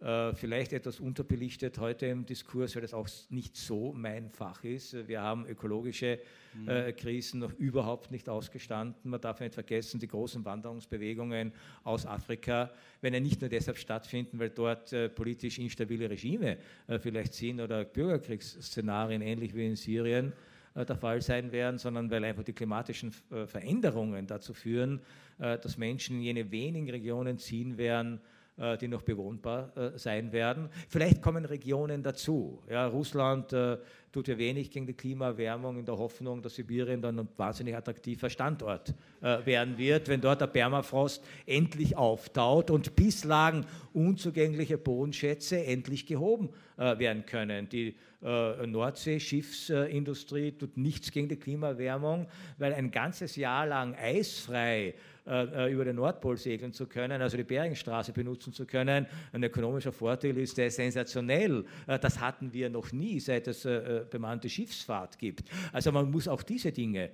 Äh, vielleicht etwas unterbelichtet heute im Diskurs, weil das auch nicht so mein Fach ist. Wir haben ökologische mhm. Krisen noch überhaupt nicht ausgestanden. Man darf nicht vergessen, die großen Wanderungsbewegungen aus Afrika, wenn ja nicht nur deshalb stattfinden, weil dort politisch instabile Regime vielleicht sind oder Bürgerkriegsszenarien ähnlich wie in Syrien der Fall sein werden, sondern weil einfach die klimatischen äh, Veränderungen dazu führen, dass Menschen in jene wenigen Regionen ziehen werden, äh, die noch bewohnbar äh, sein werden. Vielleicht kommen Regionen dazu. Ja, Russland äh, tut ja wenig gegen die Klimaerwärmung in der Hoffnung, dass Sibirien dann ein wahnsinnig attraktiver Standort werden wird, wenn dort der Permafrost endlich auftaut und bislang unzugängliche Bodenschätze endlich gehoben werden können. Die Nordsee-Schiffsindustrie tut nichts gegen die Klimaerwärmung, weil ein ganzes Jahr lang eisfrei äh, äh, über den Nordpol segeln zu können, also die Beringstraße benutzen zu können. Ein ökonomischer Vorteil ist der sensationell. Äh, das hatten wir noch nie, seit es bemannte Schiffsfahrt gibt. Also man muss auch diese Dinge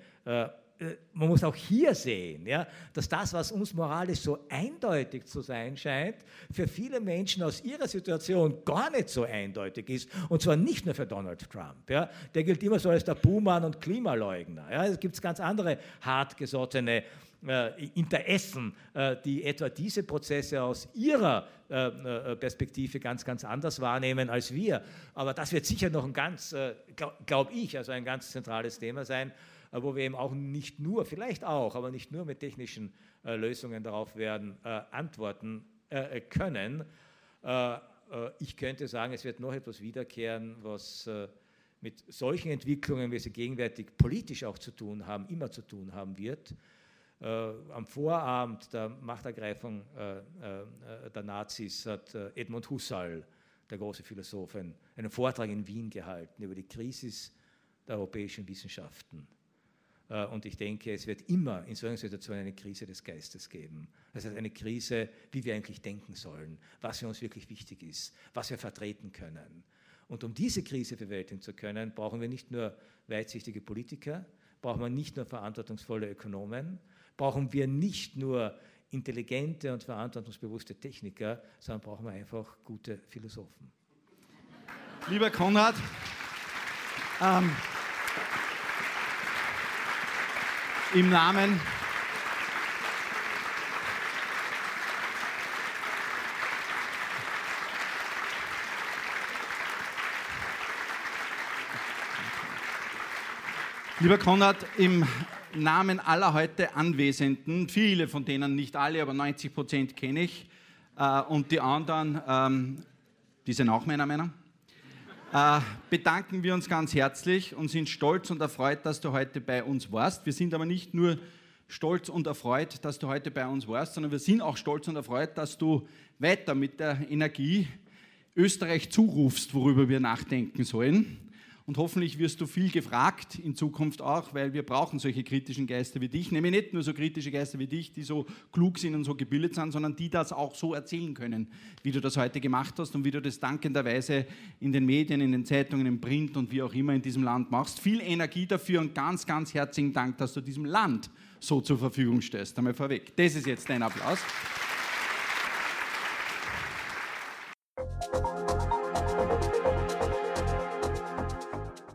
man muss auch hier sehen, ja, dass das, was uns moralisch so eindeutig zu sein scheint, für viele Menschen aus ihrer Situation gar nicht so eindeutig ist. Und zwar nicht nur für Donald Trump. Ja. Der gilt immer so als der Buhmann und Klimaleugner. Ja. Es gibt ganz andere hartgesottene äh, Interessen, äh, die etwa diese Prozesse aus ihrer äh, Perspektive ganz, ganz anders wahrnehmen als wir. Aber das wird sicher noch ein ganz, glaube ich, also ein ganz zentrales Thema sein, wo wir eben auch nicht nur, vielleicht auch, aber nicht nur mit technischen Lösungen darauf werden antworten können. ich könnte sagen, es wird noch etwas wiederkehren, was mit solchen Entwicklungen, wie sie gegenwärtig politisch auch zu tun haben, immer zu tun haben wird. Äh, am Vorabend der Machtergreifung äh, äh, der Nazis hat Edmund Husserl, der große Philosoph, einen Vortrag in Wien gehalten über die Krise der europäischen Wissenschaften. Und ich denke, es wird immer in solchen Situationen eine Krise des Geistes geben. Das heißt, eine Krise, wie wir eigentlich denken sollen, was für uns wirklich wichtig ist, was wir vertreten können. Und um diese Krise bewältigen zu können, brauchen wir nicht nur weitsichtige Politiker, brauchen wir nicht nur verantwortungsvolle Ökonomen, brauchen wir nicht nur intelligente und verantwortungsbewusste Techniker, sondern brauchen wir einfach gute Philosophen. Lieber Konrad, ähm, im Namen. Lieber Konrad, im Namen aller heute Anwesenden, viele von denen, nicht alle, aber 90 Prozent kenne ich, äh, und die anderen, ähm, die sind auch Männer, Männer, äh, bedanken wir uns ganz herzlich und sind stolz und erfreut, dass du heute bei uns warst. Wir sind aber nicht nur stolz und erfreut, dass du heute bei uns warst, sondern wir sind auch stolz und erfreut, dass du weiter mit der Energie Österreich zurufst, worüber wir nachdenken sollen. Und hoffentlich wirst du viel gefragt in Zukunft auch, weil wir brauchen solche kritischen Geister wie dich. Nämlich nicht nur so kritische Geister wie dich, die so klug sind und so gebildet sind, sondern die das auch so erzählen können, wie du das heute gemacht hast und wie du das dankenderweise in den Medien, in den Zeitungen, im Print und wie auch immer in diesem Land machst. Viel Energie dafür und ganz, ganz herzlichen Dank, dass du diesem Land so zur Verfügung stellst. Einmal vorweg. Das ist jetzt dein Applaus.